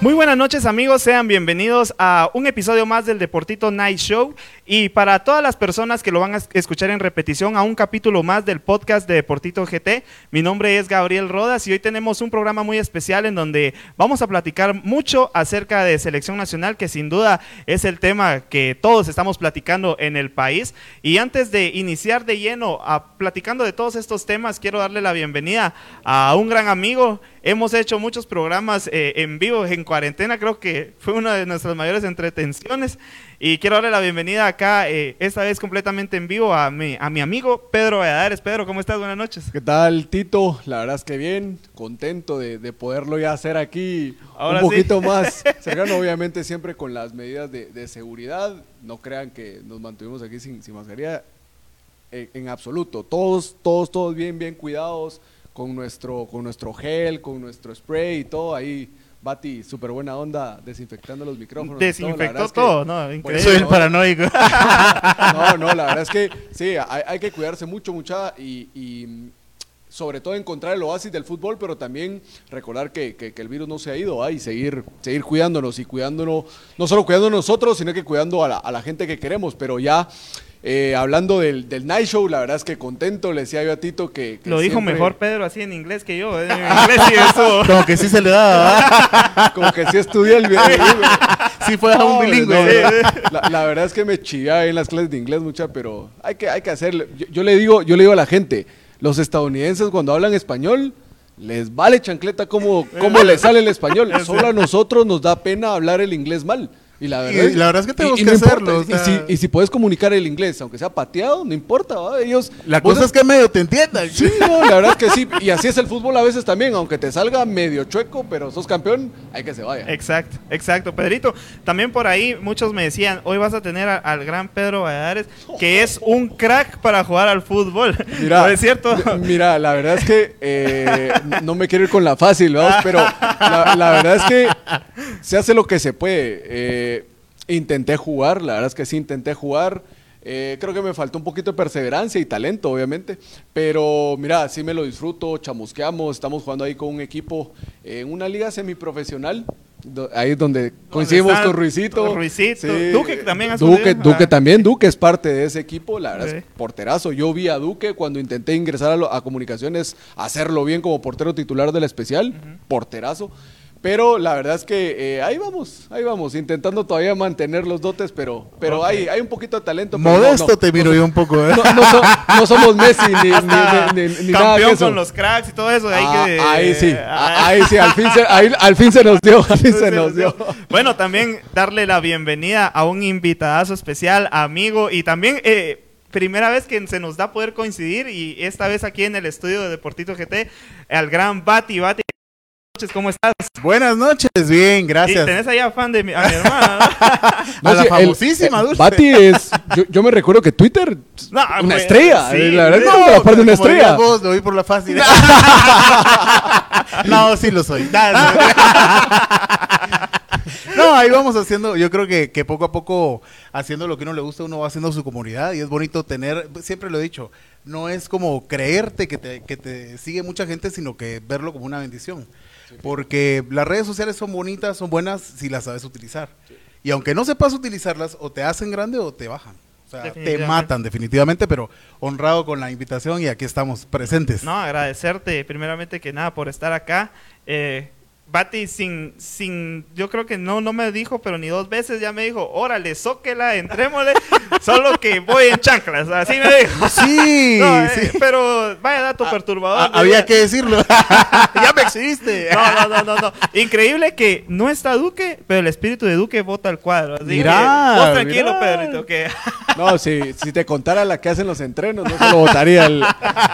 Muy buenas noches amigos, sean bienvenidos a un episodio más del Deportito Night Show. Y para todas las personas que lo van a escuchar en repetición a un capítulo más del podcast de Deportito GT, mi nombre es Gabriel Rodas y hoy tenemos un programa muy especial en donde vamos a platicar mucho acerca de selección nacional que sin duda es el tema que todos estamos platicando en el país. Y antes de iniciar de lleno a platicando de todos estos temas quiero darle la bienvenida a un gran amigo Hemos hecho muchos programas eh, en vivo en cuarentena, creo que fue una de nuestras mayores entretenciones. Y quiero darle la bienvenida acá, eh, esta vez completamente en vivo, a mi, a mi amigo Pedro Valladares. Pedro, ¿cómo estás? Buenas noches. ¿Qué tal, Tito? La verdad es que bien, contento de, de poderlo ya hacer aquí Ahora un sí. poquito más cercano, obviamente siempre con las medidas de, de seguridad. No crean que nos mantuvimos aquí sin, sin mascarilla, en, en absoluto. Todos, todos, todos bien, bien cuidados con nuestro, con nuestro gel, con nuestro spray y todo ahí. Bati, súper buena onda, desinfectando los micrófonos. todo. Desinfectó verdad es que- todo, ¿no? Increíble. Soy el ¿no? paranoico. No, no, la verdad es que sí, hay, hay que cuidarse mucho, mucha y, y, sobre todo encontrar el oasis del fútbol, pero también recordar que, que- que el virus no se ha ido ¿ah? y seguir, seguir cuidándonos y cuidándonos, no solo cuidando nosotros, sino que cuidando a la, a la gente que queremos, pero ya eh, hablando del, del Night Show, la verdad es que contento, le decía yo a Tito que... que Lo dijo siempre- mejor Pedro así en inglés que yo. ¿eh? En inglés sí eso. Como que sí se le da, Como que sí estudié el video. Sí fue a un No, bilingüe. La, la verdad es que me chillaba en las clases de inglés mucha, pero hay que, hay que hacerle. Yo, yo le digo, yo le digo a la gente, los estadounidenses cuando hablan español, les vale chancleta cómo, cómo les sale el español. Solo a nosotros nos da pena hablar el inglés mal. Y la verdad, Y la verdad es que tenemos que no hacerlo, o Y sea- si, y si puedes comunicar el inglés, aunque sea pateado, no importa. ¿va? Ellos, La cosa es que medio te entiendan. Sí, no, la verdad es que sí. Y así es el fútbol a veces también, aunque te salga medio chueco, pero sos campeón, hay que se vaya. Exacto, exacto. Pedrito, también por ahí muchos me decían, hoy vas a tener a- al gran Pedro Valladares, que es un crack para jugar al fútbol. Mira, ¿No es cierto? Mira, la verdad es que eh, no me quiero ir con la fácil, vamos, pero la, la verdad es que se hace lo que se puede. Eh, intenté jugar, la verdad es que sí intenté jugar. Eh, creo que me faltó un poquito de perseverancia y talento, obviamente. Pero mira, sí me lo disfruto, chamusqueamos, estamos jugando ahí con un equipo en una liga semiprofesional. do- Ahí es donde coincidimos con Ruizito. Ruizito. Duque también ha Duque. Duque Ah. también, Duque es parte de ese equipo, la verdad Sí. es porterazo. Yo vi a Duque cuando intenté ingresar a, lo- a comunicaciones, hacerlo bien como portero titular del especial, porterazo. Pero la verdad es que eh, ahí vamos, ahí vamos, intentando todavía mantener los dotes, pero, pero hay, hay un poquito de talento. no, Modesto no, te miro yo un poco, ¿eh? No, no so- no somos Messi ni, ni- ni- ni- nada de campeón eso. con los cracks y todo eso. ahí, Ah, que, ahí sí, Ah. ahí sí, al fin se, ahí- al fin se nos dio, al fin se Se nos nos dio. Bueno, también darle la bienvenida a un invitadazo especial, amigo, y también eh, primera vez que se nos da poder coincidir, y esta vez aquí en el estudio de Deportito GT, al gran Bati. Bati, noches, ¿cómo estás? Buenas noches, bien, Y gracias. tenés ahí a fan de mi, a mi hermana. A la el- famosísima eh, Dulce. Bati es, yo, yo me recuerdo que Twitter, No, una pues, estrella, sí, eh, la verdad que la parte de una estrella. vos, lo vi por la fácil. no, sí lo soy. No, no. No, ahí vamos haciendo, yo creo que, que poco a poco, haciendo lo que uno le gusta, uno va haciendo su comunidad y es bonito tener, siempre lo he dicho, no es como creerte que te, que te sigue mucha gente, sino que verlo como una bendición. Porque las redes sociales son bonitas, son buenas si las sabes utilizar. Y aunque no sepas utilizarlas, o te hacen grande o te bajan. O sea, te matan definitivamente, pero honrado con la invitación y aquí estamos presentes. No, agradecerte primeramente que nada por estar acá. Eh, Bati sin, sin, yo creo que no, no me dijo, pero ni dos veces ya me dijo, órale, zóquela, entrémosle, solo que voy en chanclas, así me dijo. Sí, No, eh, sí. Pero vaya dato perturbador. Ah, había que decirlo. ya me exhibiste. No, no, no, no, no. Increíble que no está Duque, pero el espíritu de Duque vota al cuadro. Así Mirá, que vos tranquilo, mirá. Pedrito, que No, si, si te contara la que hacen los entrenos, no se lo votaría el,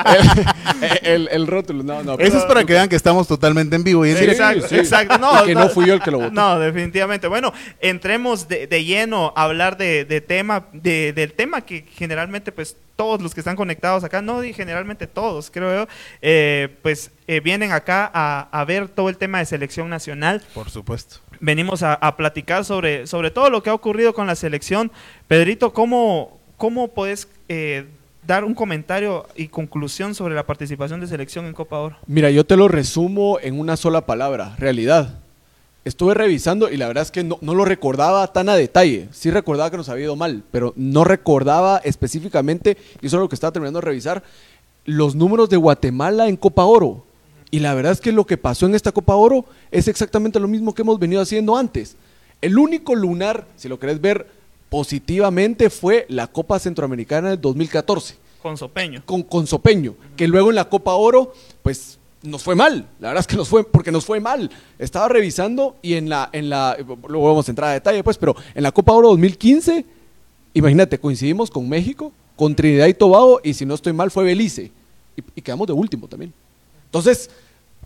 el, el- el rótulo. No, no. Eso es para que vean que estamos totalmente en vivo y en Sí, directo. Exacto, sí. exacto. No, Y que no fui yo el que lo votó. No, definitivamente. Bueno, entremos de, de lleno a hablar de, de tema, de- del tema que generalmente, pues, todos los que están conectados acá, no, y generalmente todos, creo yo, eh, pues, eh, vienen acá a, a ver todo el tema de selección nacional. Por supuesto. venimos a, a platicar sobre, sobre todo lo que ha ocurrido con la selección. Pedrito, ¿cómo, cómo puedes eh, dar un comentario y conclusión sobre la participación de selección en Copa Oro? Mira, yo te lo resumo en una sola palabra, realidad. Estuve revisando y la verdad es que no, no lo recordaba tan a detalle. Sí recordaba que nos había ido mal, pero no recordaba específicamente, y eso es lo que estaba terminando de revisar, los números de Guatemala en Copa Oro. Y la verdad es que lo que pasó en esta Copa Oro es exactamente lo mismo que hemos venido haciendo antes. El único lunar, si lo querés ver positivamente, fue la Copa Centroamericana del 2014 Con Sopeño. con, con Sopeño, que luego en la Copa Oro, pues nos fue mal, la verdad es que nos fue, porque nos fue mal. Estaba revisando y en la, en la, luego vamos a entrar a detalle pues, pero en la Copa Oro 2015, imagínate, coincidimos con México, con Trinidad y Tobago, y si no estoy mal fue Belice, y, y quedamos de último también. Entonces,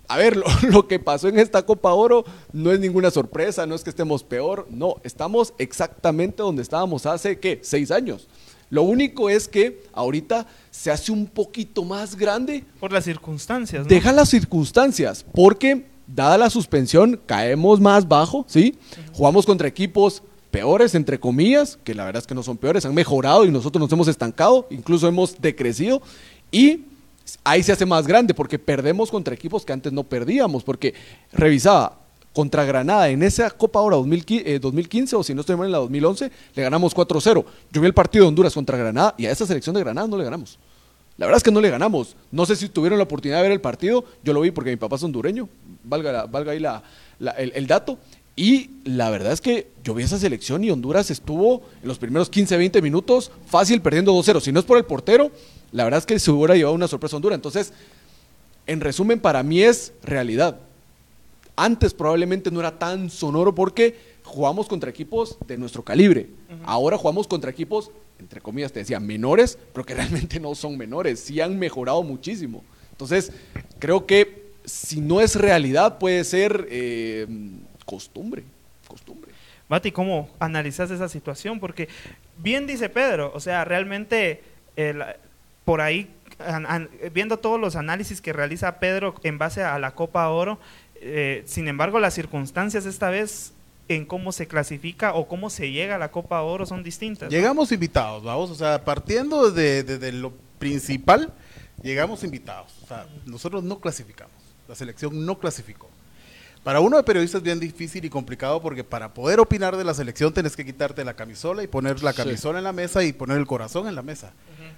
a ver, lo, lo que pasó en esta Copa Oro no es ninguna sorpresa, no es que estemos peor, no, estamos exactamente donde estábamos hace, ¿qué? Seis años. Lo único es que ahorita se hace un poquito más grande, Por las circunstancias, ¿no? deja las circunstancias, porque dada la suspensión caemos más bajo, ¿sí? Jugamos contra equipos peores, entre comillas, que la verdad es que no son peores, han mejorado y nosotros nos hemos estancado, incluso hemos decrecido, y ahí se hace más grande, porque perdemos contra equipos que antes no perdíamos, porque revisaba, contra Granada en esa Copa Oro 2015, eh, 2015 o si no estoy mal en la 2011, le ganamos 4-0. Yo vi el partido de Honduras contra Granada y a esa selección de Granada no le ganamos. La verdad es que no le ganamos. No sé si tuvieron la oportunidad de ver el partido. Yo lo vi porque mi papá es hondureño. Valga, la- valga ahí la- la- el, el dato. Y la verdad es que yo vi esa selección y Honduras estuvo en los primeros 15, 20 minutos fácil perdiendo 2-0. Si no es por el portero, la verdad es que se hubiera llevado una sorpresa Honduras. Entonces, en resumen, para mí es realidad. Antes probablemente no era tan sonoro porque jugamos contra equipos de nuestro calibre. Ahora jugamos contra equipos, entre comillas te decía, menores, pero que realmente no son menores. Sí han mejorado muchísimo. Entonces, creo que si no es realidad, puede ser eh, costumbre. Costumbre. Bati, ¿cómo analizas esa situación? Porque bien dice Pedro, o sea, realmente el- por ahí, an- an- viendo todos los análisis que realiza Pedro en base a la Copa Oro, eh, sin embargo, las circunstancias esta vez en cómo se clasifica o cómo se llega a la Copa Oro son distintas. ¿no? Llegamos invitados, vamos, o sea, partiendo de, de- de lo principal, llegamos invitados. O sea, nosotros no clasificamos, la selección no clasificó. Para uno de periodista es bien difícil y complicado porque para poder opinar de la selección tenés que quitarte la camisola y poner la Sí. camisola en la mesa y poner el corazón en la mesa.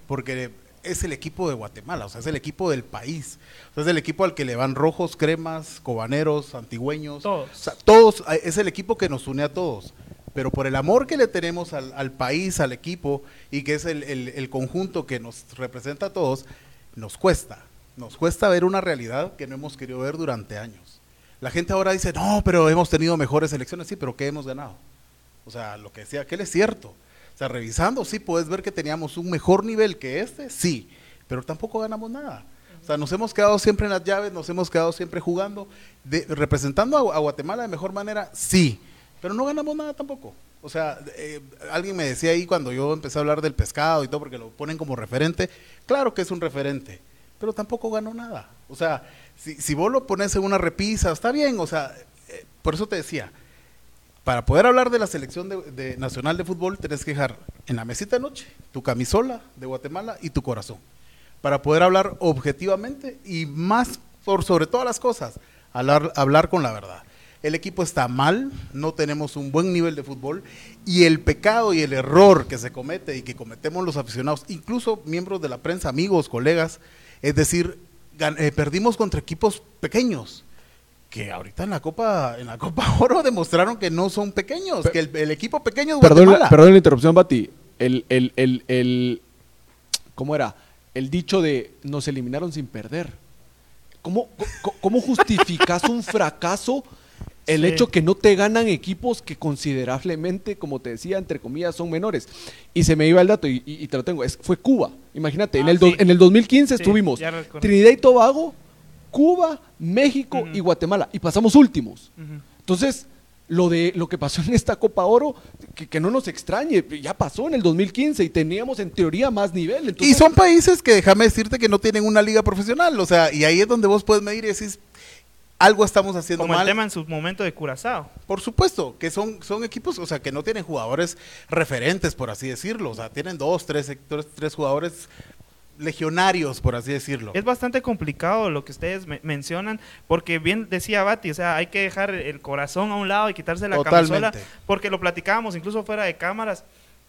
Porque es el equipo de Guatemala, o sea, es el equipo del país. O sea, es el equipo al que le van rojos, cremas, cobaneros, antigüeños. Todos. O sea, todos, es el equipo que nos une a todos. Pero por el amor que le tenemos al, al país, al equipo, y que es el, el- el conjunto que nos representa a todos, nos cuesta. Nos cuesta ver una realidad que no hemos querido ver durante años. La gente ahora dice, no, pero hemos tenido mejores elecciones. Sí, pero ¿qué hemos ganado? O sea, lo que decía aquel es cierto. Sea, revisando, sí, puedes ver que teníamos un mejor nivel que este, sí, pero tampoco ganamos nada. O sea, nos hemos quedado siempre en las llaves, nos hemos quedado siempre jugando, representando a, Guatemala de mejor manera, sí, pero no ganamos nada tampoco. O sea, eh, alguien me decía ahí cuando yo empecé a hablar del pescado y todo, porque lo ponen como referente, claro que es un referente, pero tampoco ganó nada. O sea, si, si vos lo pones en una repisa, está bien, o sea, eh, por eso te decía, para poder hablar de la selección de, nacional de fútbol, tenés que dejar en la mesita de noche tu camisola de Guatemala y tu corazón. Para poder hablar objetivamente y más por sobre todas las cosas, hablar, hablar con la verdad. El equipo está mal, no tenemos un buen nivel de fútbol y el pecado y el error que se comete y que cometemos los aficionados, incluso miembros de la prensa, amigos, colegas, es decir, eh, perdimos contra equipos pequeños que ahorita en la Copa en la Copa Oro demostraron que no son pequeños, que el, el equipo pequeño es Perdón, Guatemala. la- perdón la interrupción, Bati. El, el, el, el- ¿Cómo era? El dicho de nos eliminaron sin perder. ¿cómo, cómo justificas un fracaso? El Sí. hecho que no te ganan equipos que considerablemente, como te decía, entre comillas, son menores. Y se me iba el dato y, y- y te lo tengo. Es, fue Cuba. Imagínate, en, Ah, el do- sí. en el 2015 Sí, estuvimos. Trinidad y Tobago, Cuba, México y Guatemala. Y pasamos últimos. Entonces, lo de lo que pasó en esta Copa Oro, que, que no nos extrañe, ya pasó en el 2015 y teníamos en teoría más nivel. Y son países que déjame decirte que no tienen una liga profesional, o sea, y ahí es donde vos puedes medir y decís, algo estamos haciendo Como el mal. tema en su momento de Curazao. Por supuesto, que son, son equipos, o sea, que no tienen jugadores referentes, por así decirlo. O sea, tienen dos, tres, sectores, tres jugadores legionarios, por así decirlo. Es bastante complicado lo que ustedes me- mencionan, porque bien decía Bati, o sea, hay que dejar el corazón a un lado y quitarse la Totalmente. camisola, porque lo platicábamos incluso fuera de cámaras.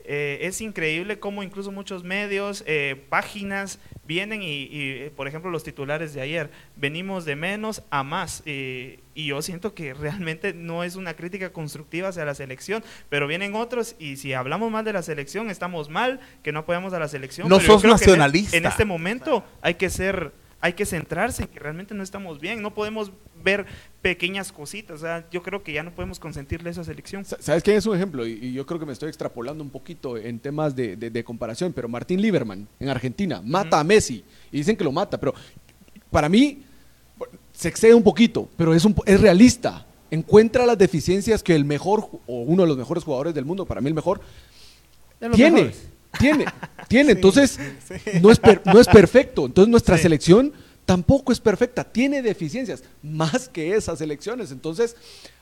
Eh, es increíble cómo incluso muchos medios, eh, páginas vienen y, y, eh, por ejemplo, los titulares de ayer, venimos de menos a más. eh, y yo siento que realmente no es una crítica constructiva hacia la selección, pero vienen otros y si hablamos mal de la selección, estamos mal, que no apoyamos a la selección. No pero yo sos creo que en nacionalista. En este momento hay que ser, hay que centrarse en que realmente no estamos bien, no podemos ver pequeñas cositas, o sea, yo creo que ya no podemos consentirle esa selección. Sa- ¿Sabes quién es un ejemplo? Y, y yo creo que me estoy extrapolando un poquito en temas de, de- de comparación, pero Martín Lieberman en Argentina mata a Messi y dicen que lo mata, pero para mí se excede un poquito, pero es, un, po- es realista. Encuentra las deficiencias que el mejor o uno de los mejores jugadores del mundo, para mí el mejor, tiene, mejores. Tiene, tiene. Entonces, no, es per- no es perfecto. Entonces, nuestra Sí. selección tampoco es perfecta. Tiene deficiencias, más que esas elecciones. Entonces,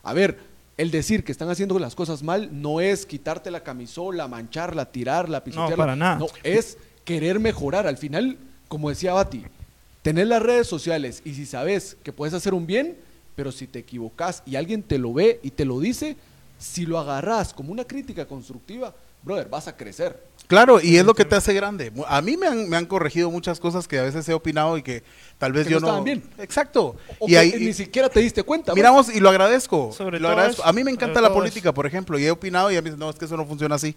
a ver, el decir que están haciendo las cosas mal no es quitarte la camisola, mancharla, tirarla, pisotearla. para nada. No, es querer mejorar. Al final, como decía Bati, tener las redes sociales y si sabes que puedes hacer un bien, pero si te equivocas y alguien te lo ve y te lo dice, si lo agarras como una crítica constructiva, brother, vas a crecer. Claro, y es lo que te hace grande. A mí me han, me han corregido muchas cosas que a veces he opinado y que tal vez Que yo no estaban bien. Exacto. O y que ahí, ni siquiera te diste cuenta. pues. miramos y lo agradezco. Sobre lo todo agradezco. eso, A mí me encanta la política, por ejemplo, y he opinado y a mí dicen, no, es que eso no funciona así.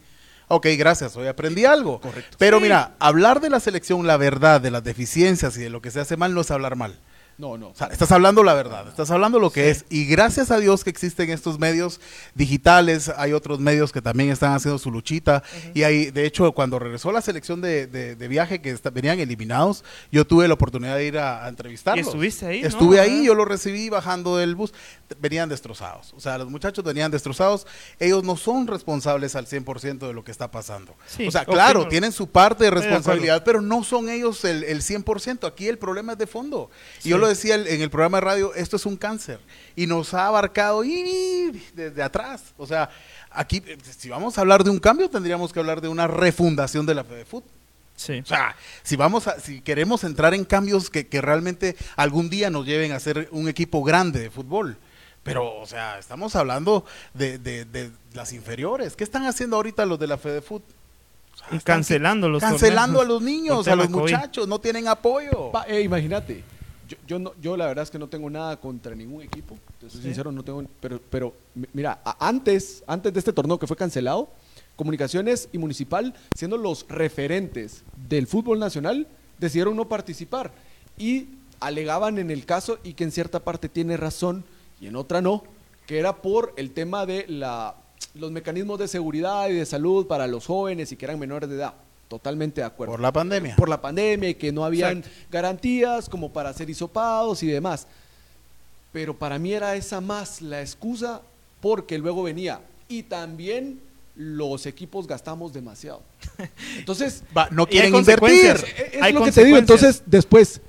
Ok, gracias, hoy aprendí algo. Correcto. Pero Sí. mira, hablar de la selección, la verdad, de las deficiencias y de lo que se hace mal no es hablar mal. No, no. O sea, estás hablando la verdad, estás hablando lo que es. Y gracias a Dios que existen estos medios digitales, hay otros medios que también están haciendo su luchita. Y hay, de hecho, cuando regresó la selección de, de- de viaje que está- venían eliminados, yo tuve la oportunidad de ir a, a entrevistarlos. Y estuviste ahí, ¿no? Estuve ahí, yo lo recibí bajando del bus. Venían destrozados. O sea, los muchachos venían destrozados. Ellos no son responsables al 100% de lo que está pasando. Sí, o sea, claro, tienen su parte de responsabilidad pero no son ellos el, el 100%. Aquí el problema es de fondo. Y Sí. yo lo decía en el programa de radio, esto es un cáncer. Y nos ha abarcado y desde atrás. O sea, aquí, si vamos a hablar de un cambio, tendríamos que hablar de una refundación de la FEDEFUT. Sí. O sea, si vamos a, si queremos entrar en cambios que, que realmente algún día nos lleven a ser un equipo grande de fútbol. Pero, o sea, estamos hablando de, de- de las inferiores. ¿Qué están haciendo ahorita los de la FEDEFUT? O sea, Y están cancelando los cancelando torneos a los niños, a los muchachos, no tienen apoyo. Eh, imagínate, yo, yo, no, yo la verdad es que no tengo nada contra ningún equipo, te soy Sí. sincero, no tengo, pero, pero mi- mira, antes, antes de este torneo que fue cancelado, Comunicaciones y Municipal, siendo los referentes del fútbol nacional, decidieron no participar y alegaban en el caso, y que en cierta parte tiene razón y en otra no, que era por el tema de la, los mecanismos de seguridad y de salud para los jóvenes y que eran menores de edad. Totalmente de acuerdo Por la pandemia. por la pandemia y que no habían garantías como para ser hisopados y demás. Pero para mí era esa más la excusa porque luego venía y también los equipos gastamos demasiado. Entonces, Va, no Y hay quieren consecuencias. invertir. es Hay lo que te digo. Entonces, después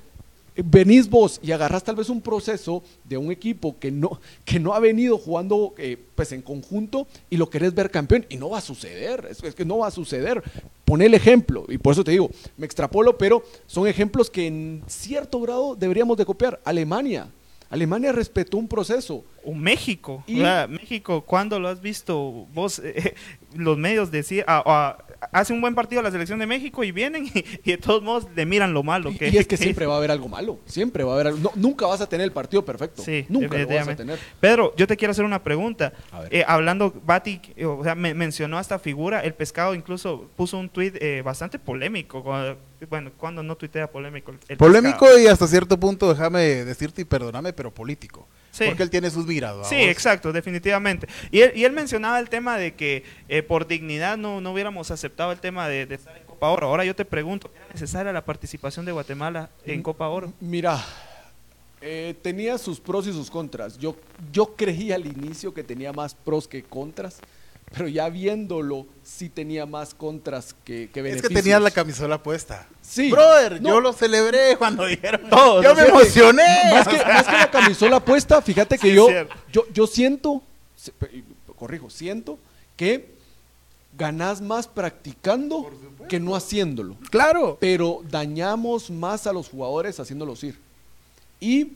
venís vos y agarras tal vez un proceso de un equipo que no, que no ha venido jugando eh, pues en conjunto y lo querés ver campeón y no va a suceder. Es, es que no va a suceder. Pon el ejemplo y por eso te digo, me extrapolo, pero son ejemplos que en cierto grado deberíamos de copiar. Alemania. Alemania respetó un proceso. O México. Y- O sea, México, ¿cuándo lo has visto? Vos, eh, los medios decían, ah, ah, hace un buen partido la selección de México y vienen y, y de todos modos le miran lo malo Y, que y es que siempre va a haber algo malo. Siempre va a haber algo. no, nunca vas a tener el partido perfecto. Sí, nunca lo vas a tener. Pedro, yo te quiero hacer una pregunta. A ver. Eh, hablando, Bati, eh, o sea, me- mencionó esta figura, el pescado incluso puso un tuit eh, bastante polémico. cuando- bueno, cuando no tuitea polémico. el- el Polémico pescado. y hasta cierto punto, déjame decirte y perdóname, pero político. Sí. Porque él tiene sus miradas. Sí, exacto, definitivamente. Y él, y él mencionaba el tema de que eh, por dignidad no, no hubiéramos aceptado el tema de, de estar en Copa Oro. Ahora yo te pregunto, ¿era necesaria la participación de Guatemala en Copa Oro? Mira, eh, tenía sus pros y sus contras. Yo, yo creía al inicio que tenía más pros que contras, pero ya viéndolo, sí tenía más contras que, que Es que tenías la camisola puesta. Sí. Brother, No. yo lo celebré cuando dijeron. Todos, yo ¿no? me emocioné. Más que, más que la camisola puesta, fíjate que Sí, yo, yo, yo siento, corrijo, siento que ganás más practicando que no haciéndolo. Claro. pero dañamos más a los jugadores haciéndolos ir. Y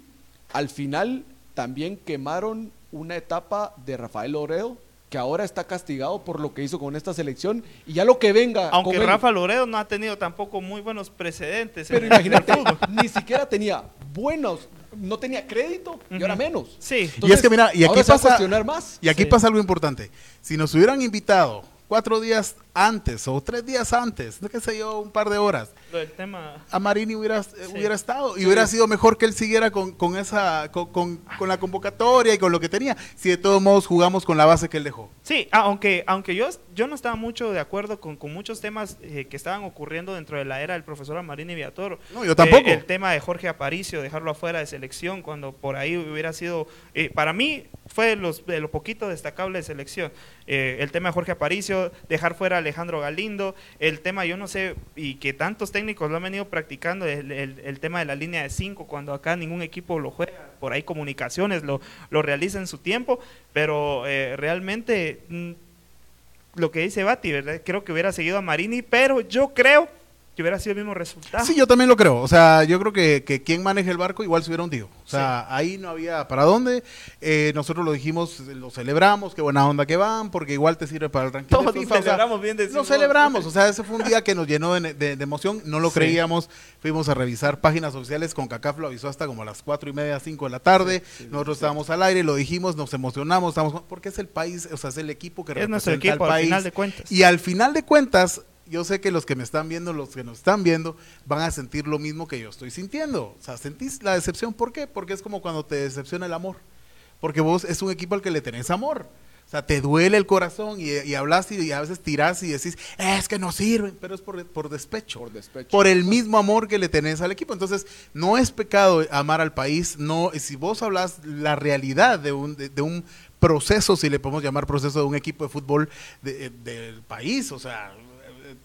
al final también quemaron una etapa de Rafael Loredo, que ahora está castigado por lo que hizo con esta selección, y ya lo que venga. Aunque con Rafa Loredo no ha tenido tampoco muy buenos precedentes. Pero en imagínate, ni siquiera tenía buenos, no tenía crédito, y ahora menos. Sí. y es que mira, y aquí pasa. cuestionar más. Y aquí Sí. pasa algo importante. Si nos hubieran invitado cuatro días antes o tres días antes, no qué sé yo, un par de horas, Lo del tema. a Marini hubiera, eh, hubiera estado y hubiera sido mejor que él siguiera con, con esa con, con- con la convocatoria y con lo que tenía si de todos modos jugamos con la base que él dejó Sí, ah, aunque, aunque yo, yo no estaba mucho de acuerdo con, con muchos temas eh, que estaban ocurriendo dentro de la era del profesor Amarini Villatoro. No, yo tampoco. Eh, el tema de Jorge Aparicio, dejarlo afuera de selección, cuando por ahí hubiera sido, eh, para mí fue los, de lo poquito destacable de selección. El tema de Jorge Aparicio, dejar fuera a Alejandro Galindo, el tema, yo no sé, y que tantos técnicos lo han venido practicando, el, tema de la línea de cinco, cuando acá ningún equipo lo juega, por ahí comunicaciones lo, lo realiza en su tiempo, pero eh, realmente mm, lo que dice Bati, ¿verdad? Creo que hubiera seguido a Marini, pero yo creo que hubiera sido el mismo resultado. sí yo también lo creo. O sea yo creo que, que quien maneja el barco igual se hubiera hundido. O sea ahí no había para dónde. Eh, nosotros lo dijimos lo celebramos qué buena onda que van porque igual te sirve para el ranking Todos de FIFA, o sea, celebramos bien, decimos. Lo celebramos, o sea, ese fue un día que nos llenó de, de- de emoción, no lo Sí. creíamos, fuimos a revisar páginas oficiales, con CACAF lo avisó hasta como a las cuatro y media, cinco de la tarde, nosotros estábamos al aire, lo dijimos, nos emocionamos, estamos, porque es el país, o sea, es el equipo que Es nuestro representa equipo, al al país. final de cuentas. Y al final de cuentas, yo sé que los que me están viendo, los que nos están viendo, van a sentir lo mismo que yo estoy sintiendo. O sea, sentís la decepción, ¿por qué? Porque es como cuando te decepciona el amor. Porque vos es un equipo al que le tenés amor. O sea, te duele el corazón y, y hablas y, y a veces tirás y decís, es que no sirven, pero es por, por despecho. Por despecho. Por el mismo amor que le tenés al equipo. Entonces, no es pecado amar al país. No, si vos hablas la realidad de un, de, de un proceso, si le podemos llamar proceso de un equipo de fútbol de- del país, o sea,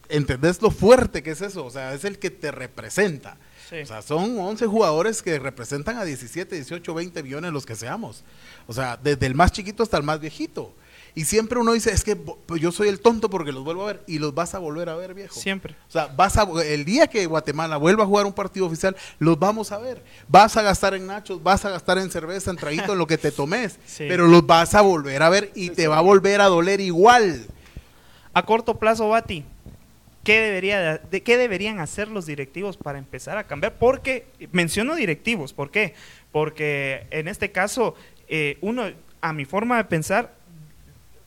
¿entendés lo fuerte que es eso? O sea, es el que te representa. Sí. O sea, son 11 jugadores que representan a 17, 18, 20 millones los que seamos. O sea, desde el más chiquito hasta el más viejito. Y siempre uno dice, es que pues yo soy el tonto porque los vuelvo a ver. Y los vas a volver a ver, viejo. Siempre. O sea, vas a, el día que Guatemala vuelva a jugar un partido oficial, los vamos a ver. Vas a gastar en nachos, vas a gastar en cerveza, en traguito, en lo que te tomes. Sí. Pero los vas a volver a ver y te va a volver a doler igual. A corto plazo, Bati, ¿qué, debería de, ¿qué deberían hacer los directivos para empezar a cambiar? Porque, menciono directivos, ¿por qué? Porque en este caso, eh, uno, a mi forma de pensar,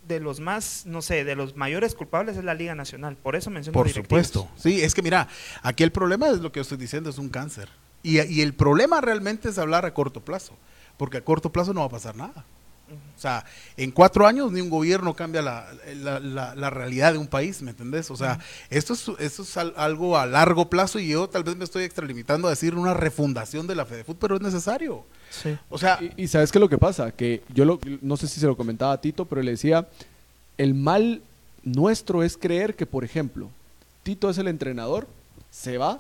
de los más, no sé, de los mayores culpables es la Liga Nacional. Por eso menciono Por directivos. supuesto. Sí, es que mira, aquí el problema es lo que estoy diciendo, es un cáncer. Y, y el problema realmente es hablar a corto plazo, porque a corto plazo no va a pasar nada. O sea, en cuatro años ni un gobierno cambia la, la- la- la realidad de un país, ¿me entendés? O sea, esto es, esto es al- algo a largo plazo y yo tal vez me estoy extralimitando a decir una refundación de la FedeFut, pero es necesario. Sí. O sea, Y, y sabes qué es lo que pasa, que yo lo- no sé si se lo comentaba a Tito, pero le decía, el mal nuestro es creer que, por ejemplo, Tito es el entrenador, se va,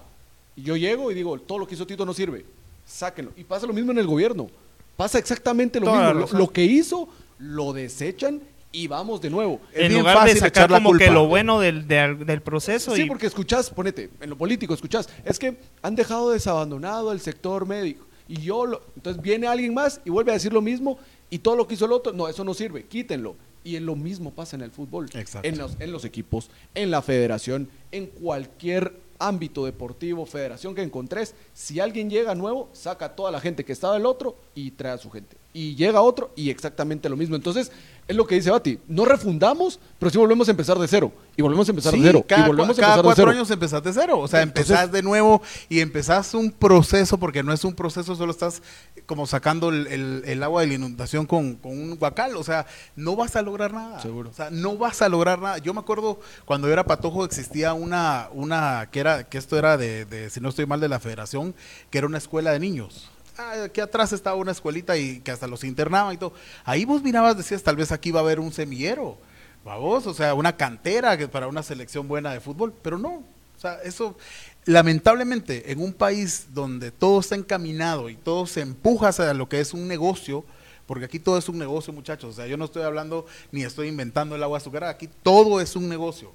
y yo llego y digo, todo lo que hizo Tito no sirve, sáquenlo. Y pasa lo mismo en el gobierno, pasa exactamente lo Toda mismo, lo, que hizo, lo desechan y vamos de nuevo. En lugar de sacar como que culpa. lo bueno del, del, del proceso Sí, y porque escuchás, ponete, en lo político escuchás, es que han dejado desabandonado el sector médico. Y yo, lo- entonces viene alguien más y vuelve a decir lo mismo y todo lo que hizo el otro, no, eso no sirve, quítenlo. Y lo mismo pasa en el fútbol. Exacto. En los, en los equipos, en la federación, en cualquier ámbito deportivo, federación que encontres, si alguien llega nuevo, saca a toda la gente que estaba del otro y trae a su gente. Y llega otro y exactamente lo mismo. Entonces, es lo que dice Bati, no refundamos, pero sí volvemos a empezar de cero. Y volvemos a empezar Sí, de cero. cada, y volvemos a empezar de cuatro cero. años empezás de cero. O sea, Entonces- empezás de nuevo y empezás un proceso, porque no es un proceso, solo estás como sacando el, el- el agua de la inundación con, con un guacal. O sea, no vas a lograr nada. Seguro. O sea, no vas a lograr nada. Yo me acuerdo cuando yo era patojo existía una, una que era, que esto era de, de, si no estoy mal, de la federación, que era una escuela de niños. Ah, aquí atrás estaba una escuelita y que hasta los internaban y todo. Ahí vos mirabas, decías, tal vez aquí va a haber un semillero. Vamos, o sea, una cantera para una selección buena de fútbol, pero no. O sea, eso, lamentablemente, en un país donde todo está encaminado y todo se empuja hacia lo que es un negocio, porque aquí todo es un negocio, muchachos. O sea, yo no estoy hablando ni estoy inventando el agua azucarada, aquí todo es un negocio.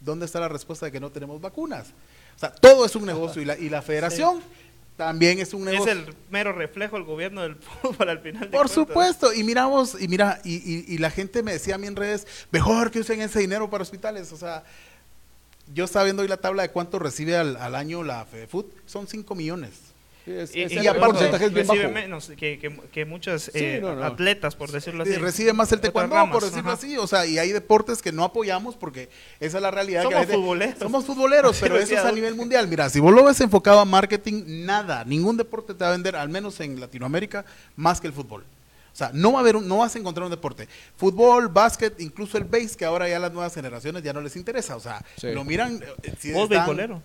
¿Dónde está la respuesta de que no tenemos vacunas? O sea, todo es un negocio y la, y la federación también es un Es negocio. el mero reflejo del gobierno del fútbol al final. de Por cuentas. supuesto, y miramos, y mira, y, y- y la gente me decía a mí en redes, mejor que usen ese dinero para hospitales. O sea, yo estaba viendo hoy la tabla de cuánto recibe al, al año la FEDEFUT, son 5 millones. Sí, es- Y, es- y el aparte, porcentaje es bien recibe bajo. menos que, que, que muchos Sí, eh, no, no. atletas, por decirlo Sí, así. recibe más el taekwondo, por decirlo ajá. así. O sea, y hay deportes que no apoyamos porque esa es la realidad. que Somos gente- futboleros. Somos futboleros, pero eso es a nivel mundial. Mira, si vos lo ves enfocado a marketing, nada, ningún deporte te va a vender, al menos en Latinoamérica, más que el fútbol. O sea, no va a haber un- no vas a encontrar un deporte. Fútbol, básquet, incluso el base, que ahora ya las nuevas generaciones ya no les interesa. O sea, Sí. lo miran. eh, si ¿Vos están- beisbolero?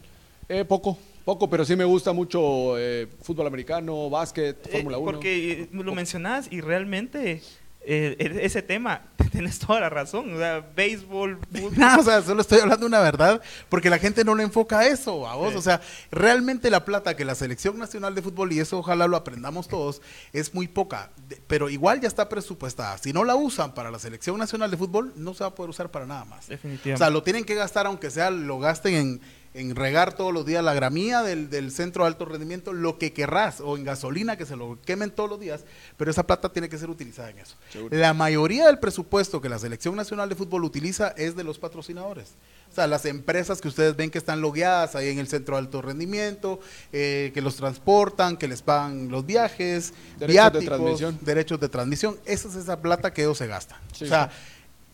Eh, poco, poco, pero sí me gusta mucho eh, fútbol americano, básquet, Eh, Fórmula 1. Porque eh, lo mencionás y realmente eh, e- ese tema, tienes toda la razón. O sea, béisbol, fútbol. No, o sea, solo estoy hablando una verdad, porque la gente no le enfoca a eso, a vos. Sí. O sea, realmente la plata que la Selección Nacional de Fútbol, y eso ojalá lo aprendamos todos, es muy poca, de- pero igual ya está presupuestada. Si no la usan para la Selección Nacional de Fútbol, no se va a poder usar para nada más. O Definitivamente. sea, lo tienen que gastar, aunque sea, lo gasten en, en regar todos los días la gramía del, del centro de alto rendimiento, lo que querrás, o en gasolina, que se lo quemen todos los días, pero esa plata tiene que ser utilizada en eso. Seguro. La mayoría del presupuesto que la Selección Nacional de Fútbol utiliza es de los patrocinadores. O sea, las empresas que ustedes ven que están logueadas ahí en el centro de alto rendimiento, eh, que los transportan, que les pagan los viajes, Derechos de transmisión. derechos de transmisión. Esa es esa plata que ellos se gastan. Sí, o sea,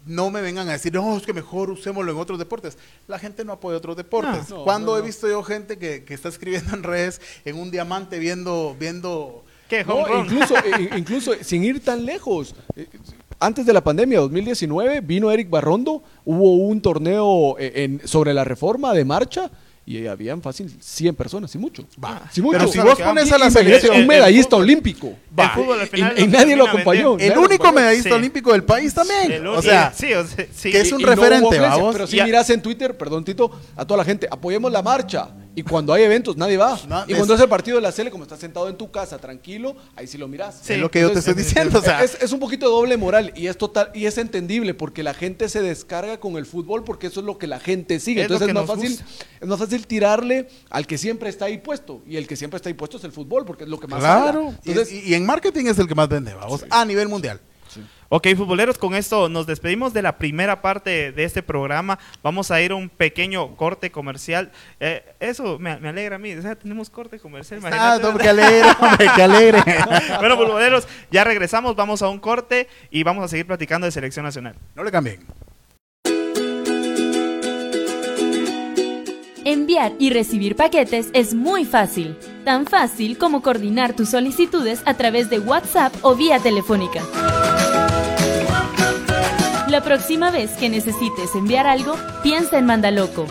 no me vengan a decir, no, es que mejor usémoslo en otros deportes. La gente no apoya otros deportes. No, no, ¿Cuándo no, he visto yo gente que, que está escribiendo en redes en un diamante viendo, viendo ¿Qué? Incluso, eh, incluso sin ir tan lejos. eh, Antes de la pandemia, 2019, vino Eric Barrondo, hubo un torneo eh, en- sobre la reforma de marcha y habían fácil 100 personas, y mucho. Va. Sí, mucho. Pero si Ah, vos pones a la selección, el- un medallista olímpico. el fútbol al Y- final y, lo nadie lo acompañó. el único medallista Sí. olímpico del país también. El o único- sea, sí, o sea, sí. que es un referente. Pero sí Ya. mirás en Twitter, perdón Tito, a toda la gente, apoyemos la marcha. Y cuando hay eventos, nadie va. No, y cuando es el partido de la Sele, como estás sentado en tu casa, tranquilo, ahí sí lo mirás. Sí. es lo que yo te estoy diciendo. O sea, es, es un poquito doble moral y es total y es entendible porque la gente se descarga con el fútbol porque eso es lo que la gente sigue. Es Entonces es más fácil, gusta. es más fácil tirarle al que siempre está ahí puesto y el que siempre está ahí puesto es el fútbol porque es lo que más claro. Entonces, y, y en marketing es el que más vende, vamos, a nivel mundial. Ok, futboleros, con esto nos despedimos de la primera parte de este programa. Vamos a ir a un pequeño corte comercial. Eh, eso me, me alegra a mí. O sea, tenemos corte comercial. Ah, no, qué alegre, hombre, qué alegre. bueno, futboleros, ya regresamos. Vamos a un corte y vamos a seguir platicando de selección nacional. No le cambien. Enviar y recibir paquetes es muy fácil, tan fácil como coordinar tus solicitudes a través de WhatsApp o vía telefónica. La próxima vez que necesites enviar algo, piensa en Mandaloco.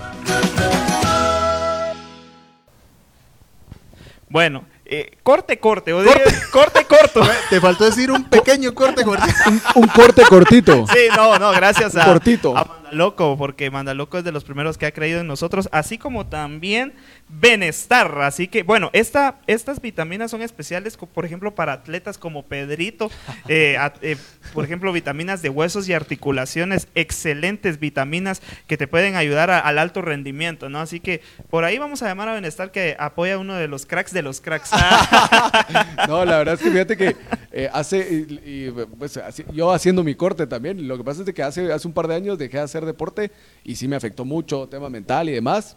Bueno, eh, corte, corte. O diga, corte, corto. Te faltó decir un pequeño corte comercial. un corte cortito. Sí, no, no, gracias a, cortito. a Mandaloco, porque Mandaloco es de los primeros que ha creído en nosotros, así como también Benestar. Así que, bueno, esta, estas vitaminas son especiales, por ejemplo, para atletas como Pedrito, eh, eh, por ejemplo, vitaminas de huesos y articulaciones, excelentes vitaminas que te pueden ayudar a- al alto rendimiento, ¿no? Así que por ahí vamos a llamar a Benestar que apoya uno de los cracks de los cracks. No, la verdad es que fíjate que eh, hace, y- y, pues, así- yo haciendo mi corte también, lo que pasa es que hace, hace un par de años dejé de hacer deporte y sí me afectó mucho, tema mental y demás,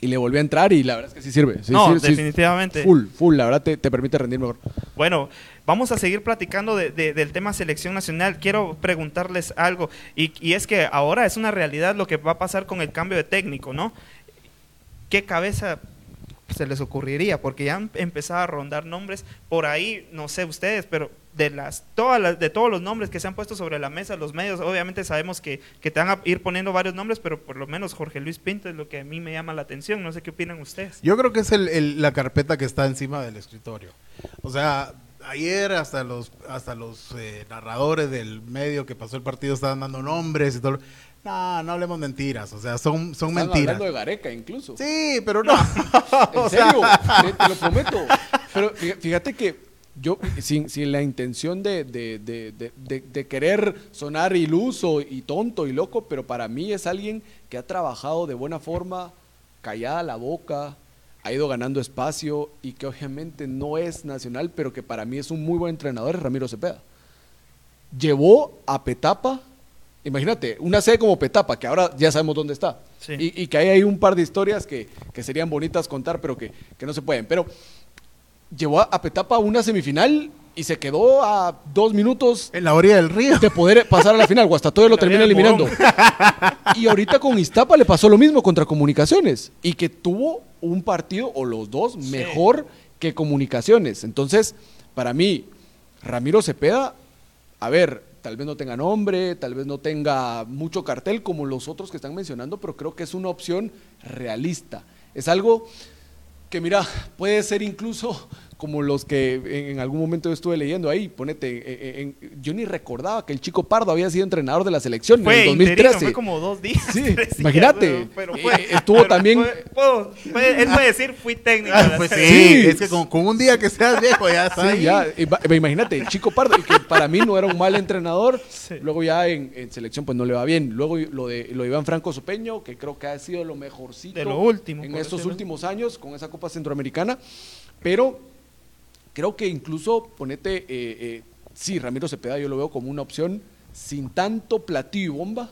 y le volví a entrar y la verdad es que sí sirve. sí, No, sí, definitivamente. full, full, la verdad te, te permite rendir mejor. Bueno, vamos a seguir platicando de- de- del tema selección nacional. Quiero preguntarles algo, y, y es que ahora es una realidad lo que va a pasar con el cambio de técnico, ¿no? ¿Qué cabeza se les ocurriría? Porque ya han empezado a rondar nombres por ahí, no sé ustedes, pero de las todas las, de todos los nombres que se han puesto sobre la mesa, los medios, obviamente sabemos que, que te van a ir poniendo varios nombres, pero por lo menos Jorge Luis Pinto es lo que a mí me llama la atención. No sé qué opinan ustedes. Yo creo que es el- el- la carpeta que está encima del escritorio. O sea, ayer hasta los hasta los eh, narradores del medio que pasó el partido estaban dando nombres y todo. No, no hablemos mentiras. O sea, son, son Están mentiras. hablando de Gareca incluso. Sí, pero no. En serio, te, te lo prometo. Pero fí- fíjate que yo, sin, sin la intención de, de- de- de- querer sonar iluso y tonto y loco, pero para mí es alguien que ha trabajado de buena forma, callada la boca, ha ido ganando espacio y que obviamente no es nacional, pero que para mí es un muy buen entrenador, es Ramiro Cepeda. Llevó a Petapa, imagínate, una sede como Petapa, que ahora ya sabemos dónde está. Sí. Y, y que ahí hay un par de historias que, que serían bonitas contar, pero que, que no se pueden. Pero llevó a, Petapa a una semifinal y se quedó a dos minutos en la orilla del río. de poder pasar a la final. Guastatoya lo termina eliminando. Y ahorita con Iztapa le pasó lo mismo contra Comunicaciones. Y que tuvo un partido, o los dos, mejor que Comunicaciones. Entonces, para mí, Ramiro Cepeda, a ver, tal vez no tenga nombre, tal vez no tenga mucho cartel como los otros que están mencionando, pero creo que es una opción realista. Es algo que mira, puede ser incluso como los que en, algún momento yo estuve leyendo ahí, ponete, eh, en- en- yo ni recordaba que el chico Pardo había sido entrenador de la selección Fue en el interino, 2013. fue como dos días. Sí, tres días, imagínate, pero- pero eh, fue- estuvo pero también- fue- puedo- él puede decir, fui técnico. Ah, la pues sí, selección. Sí. es que con, con un día que seas viejo ya está Sí, ahí. ya, ima- imagínate, el chico Pardo, que para mí no era un mal entrenador, Sí. luego ya en, en selección pues no le va bien, luego lo de, lo de Iván Franco Sopeño, que creo que ha sido lo mejorcito De lo último, en estos últimos años con esa Copa Centroamericana, pero creo que incluso, ponete, eh, eh, sí, Ramiro Cepeda yo lo veo como una opción sin tanto platillo y bomba,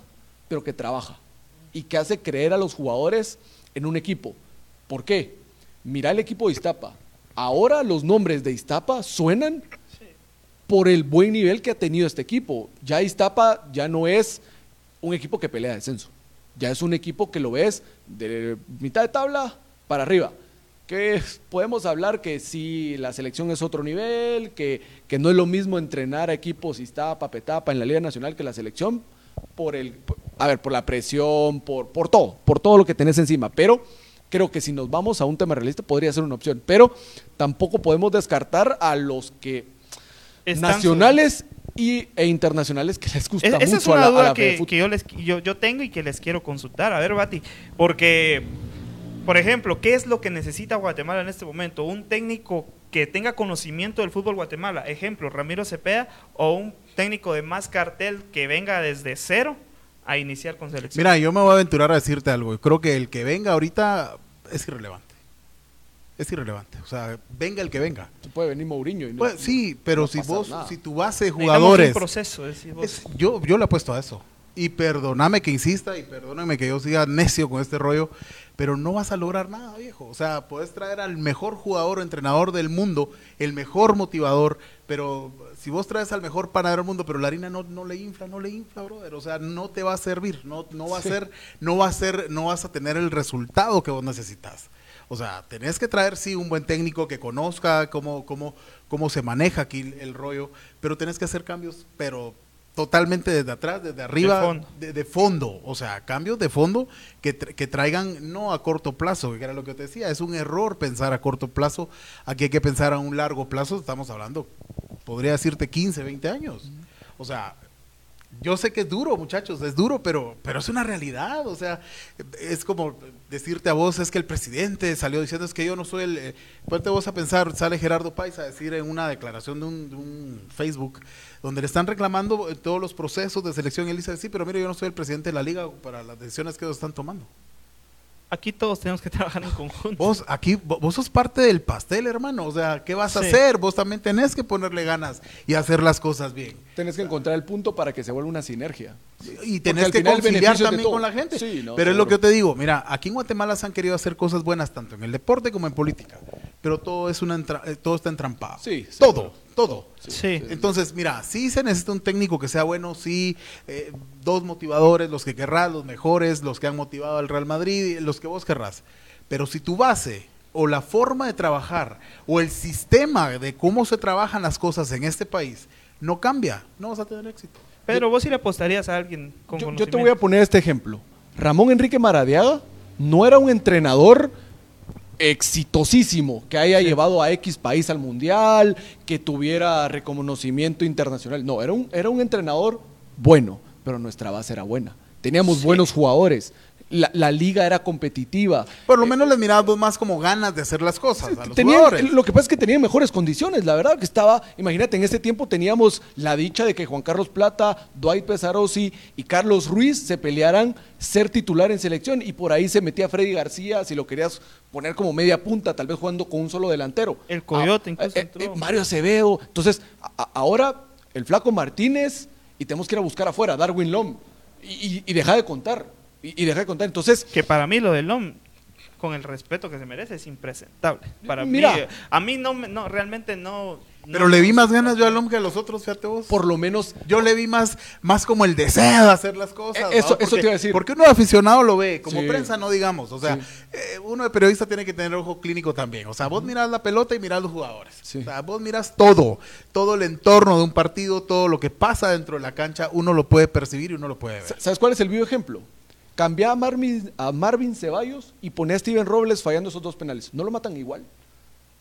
pero que trabaja y que hace creer a los jugadores en un equipo. ¿Por qué? Mira el equipo de Iztapa. Ahora los nombres de Iztapa suenan por el buen nivel que ha tenido este equipo. Ya Iztapa ya no es un equipo que pelea descenso. Ya es un equipo que lo ves de mitad de tabla para arriba. Que podemos hablar que si la selección es otro nivel, que, que no es lo mismo entrenar a equipos Iztapa, Petapa en la Liga Nacional que la selección, por el, a ver, por la presión, por, por todo, por todo lo que tenés encima. Pero creo que si nos vamos a un tema realista podría ser una opción. Pero tampoco podemos descartar a los que Están nacionales y, e internacionales que les gusta Es- esa mucho es una a la, a duda la que, Fedefut. que yo, les, yo, yo tengo y que les quiero consultar. A ver, Bati, porque, por ejemplo, ¿qué es lo que necesita Guatemala en este momento? Un técnico que tenga conocimiento del fútbol Guatemala. Ejemplo, Ramiro Cepeda o un técnico de más cartel que venga desde cero a iniciar con selección. Mira, yo me voy a aventurar a decirte algo. Yo creo que el que venga ahorita es irrelevante. Es irrelevante. O sea, venga el que venga. Se puede venir Mourinho y no, Pues, sí, pero no si vos, nada. si tu base de jugadores... un proceso, decís vos. Es- yo, yo le apuesto a eso. Y perdóname que insista y perdóname que yo siga necio con este rollo, pero no vas a lograr nada, viejo. O sea, puedes traer al mejor jugador o entrenador del mundo, el mejor motivador, pero si vos traes al mejor panadero del mundo, pero la harina no, no le infla, no le infla, brother. O sea, no te va a servir, no, no va a ser, no va a ser, no vas a tener el resultado que vos necesitas. O sea, tenés que traer, sí, un buen técnico que conozca cómo, cómo, cómo se maneja aquí el rollo, pero tenés que hacer cambios, pero totalmente desde atrás, desde arriba, fondo. de, de fondo. O sea, cambios de fondo que, tra- que traigan no a corto plazo, que era lo que te decía, es un error pensar a corto plazo, aquí hay que pensar a un largo plazo, estamos hablando, podría decirte 15, 20 años. O sea, Yo sé que es duro, muchachos, es duro, pero, pero es una realidad. O sea, es como decirte a vos, es que el presidente salió diciendo es que yo no soy el... Eh, ponte vos a pensar, sale Gerardo Paisa a decir en una declaración de un, de un Facebook, donde le están reclamando todos los procesos de selección, y él dice, sí, pero mire, yo no soy el presidente de la liga para las decisiones que ellos están tomando. Aquí todos tenemos que trabajar en conjunto. Vos, aquí, vo- vos sos parte del pastel, hermano. O sea, ¿qué vas a Sí. hacer? Vos también tenés que ponerle ganas y hacer las cosas bien. Tenés que encontrar el punto para que se vuelva una sinergia. Y tenés que final conciliar también con la gente. Sí, no, pero es lo que yo te digo. Mira, aquí en Guatemala se han querido hacer cosas buenas tanto en el deporte como en política. Pero todo, es una entra- eh, todo está entrampado. Sí, todo, seguro. Todo. Sí. Entonces, mira, sí se necesita un técnico que sea bueno, sí, eh, dos motivadores, los que querrás, los mejores, los que han motivado al Real Madrid, los que vos querrás. Pero si tu base o la forma de trabajar o el sistema de cómo se trabajan las cosas en este país no cambia, no vas a tener éxito. Pero vos sí le apostarías a alguien con Yo, yo te voy a poner este ejemplo. Ramón Enrique Maradiaga no era un entrenador exitosísimo que haya llevado a X país al mundial, que tuviera reconocimiento internacional. No, era un, era un entrenador bueno, pero nuestra base era buena. Teníamos buenos jugadores. La, la liga era competitiva. Por lo menos les mirabas más como ganas de hacer las cosas a los Tenían- jugadores. lo que pasa es que tenían mejores condiciones, la verdad que estaba, imagínate, en ese tiempo teníamos la dicha de que Juan Carlos Plata, Dwight Pesarosi y Carlos Ruiz se pelearan ser titular en selección y por ahí se metía Freddy García, si lo querías poner como media punta, tal vez jugando con un solo delantero. El Coyote Ah, incluso eh, entró. eh, Mario Acevedo. Entonces, a- ahora el flaco Martínez y tenemos que ir a buscar afuera, Darwin Lom y, y, y deja de contar. Y, y deja de contar. Entonces, Que para mí lo del LOM, con el respeto que se merece, es impresentable. Para Mira. mí, a mí no, me- no realmente no... Pero no- le vi más ganas yo al hombre que a los otros, fíjate vos. por lo menos yo le vi más, más como el deseo de hacer las cosas. Eh, eso- eso te iba a decir. Porque uno de aficionado lo ve, como Sí. prensa no digamos. O sea, Sí. eh, uno de periodista tiene que tener ojo clínico también. O sea, vos mirás la pelota y mirás los jugadores. Sí. O sea, vos mirás todo, todo el entorno de un partido, todo lo que pasa dentro de la cancha, uno lo puede percibir y uno lo puede ver. ¿Sabes cuál es el vivo ejemplo? Cambia a Marvin, Ceballos y pone a Steven Robles fallando esos dos penales. No lo matan igual.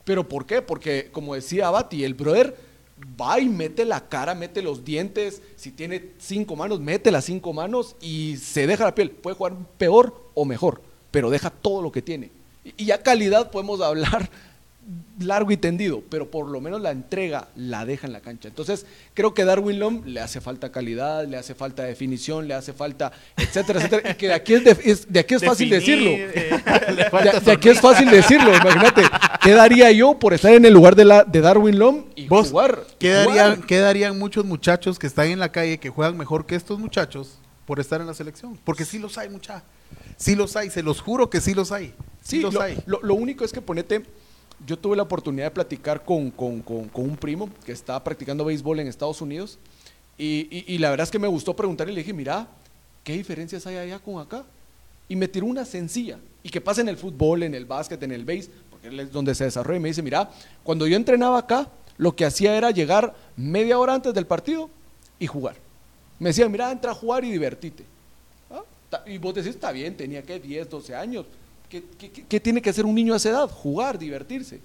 ¿Pero por qué? Porque, como decía Abati, el brother va y mete la cara, mete los dientes. Si tiene cinco manos, mete las cinco manos y se deja la piel. Puede jugar peor o mejor, pero deja todo lo que tiene. Y, y ya calidad podemos hablar largo y tendido, pero por lo menos la entrega la deja en la cancha. Entonces, creo que Darwin Lom le hace falta calidad, le hace falta definición, le hace falta, etcétera, etcétera. Y que de aquí es, de, es- de aquí es fácil Definir, decirlo. eh, De, de aquí es fácil decirlo, imagínate. ¿Qué daría yo por estar en el lugar de, la, de Darwin Lom y Vos, jugar? ¿qué jugar? darían, qué darían muchos muchachos que están en la calle que juegan mejor que estos muchachos por estar en la selección? Porque sí los hay, mucha. Sí los hay, se los juro que sí los hay. Sí, Sí, los lo, hay. lo- lo único es que ponete, yo tuve la oportunidad de platicar con, con- con- un primo que está practicando béisbol en Estados Unidos y, la verdad es que me gustó preguntarle y le dije, mira, ¿qué diferencias hay allá con acá? Y me tiró una sencilla y que pasa en el fútbol, en el básquet, en el béis, porque es donde se desarrolla y me dice, mira, cuando yo entrenaba acá, lo que hacía era llegar media hora antes del partido y jugar. Me decía, mira, entra a jugar y divertite. Ah, Y vos decís, está bien, tenía que 10, 12 años. ¿Qué, qué- qué- qué tiene que hacer un niño a esa edad? Jugar, divertirse.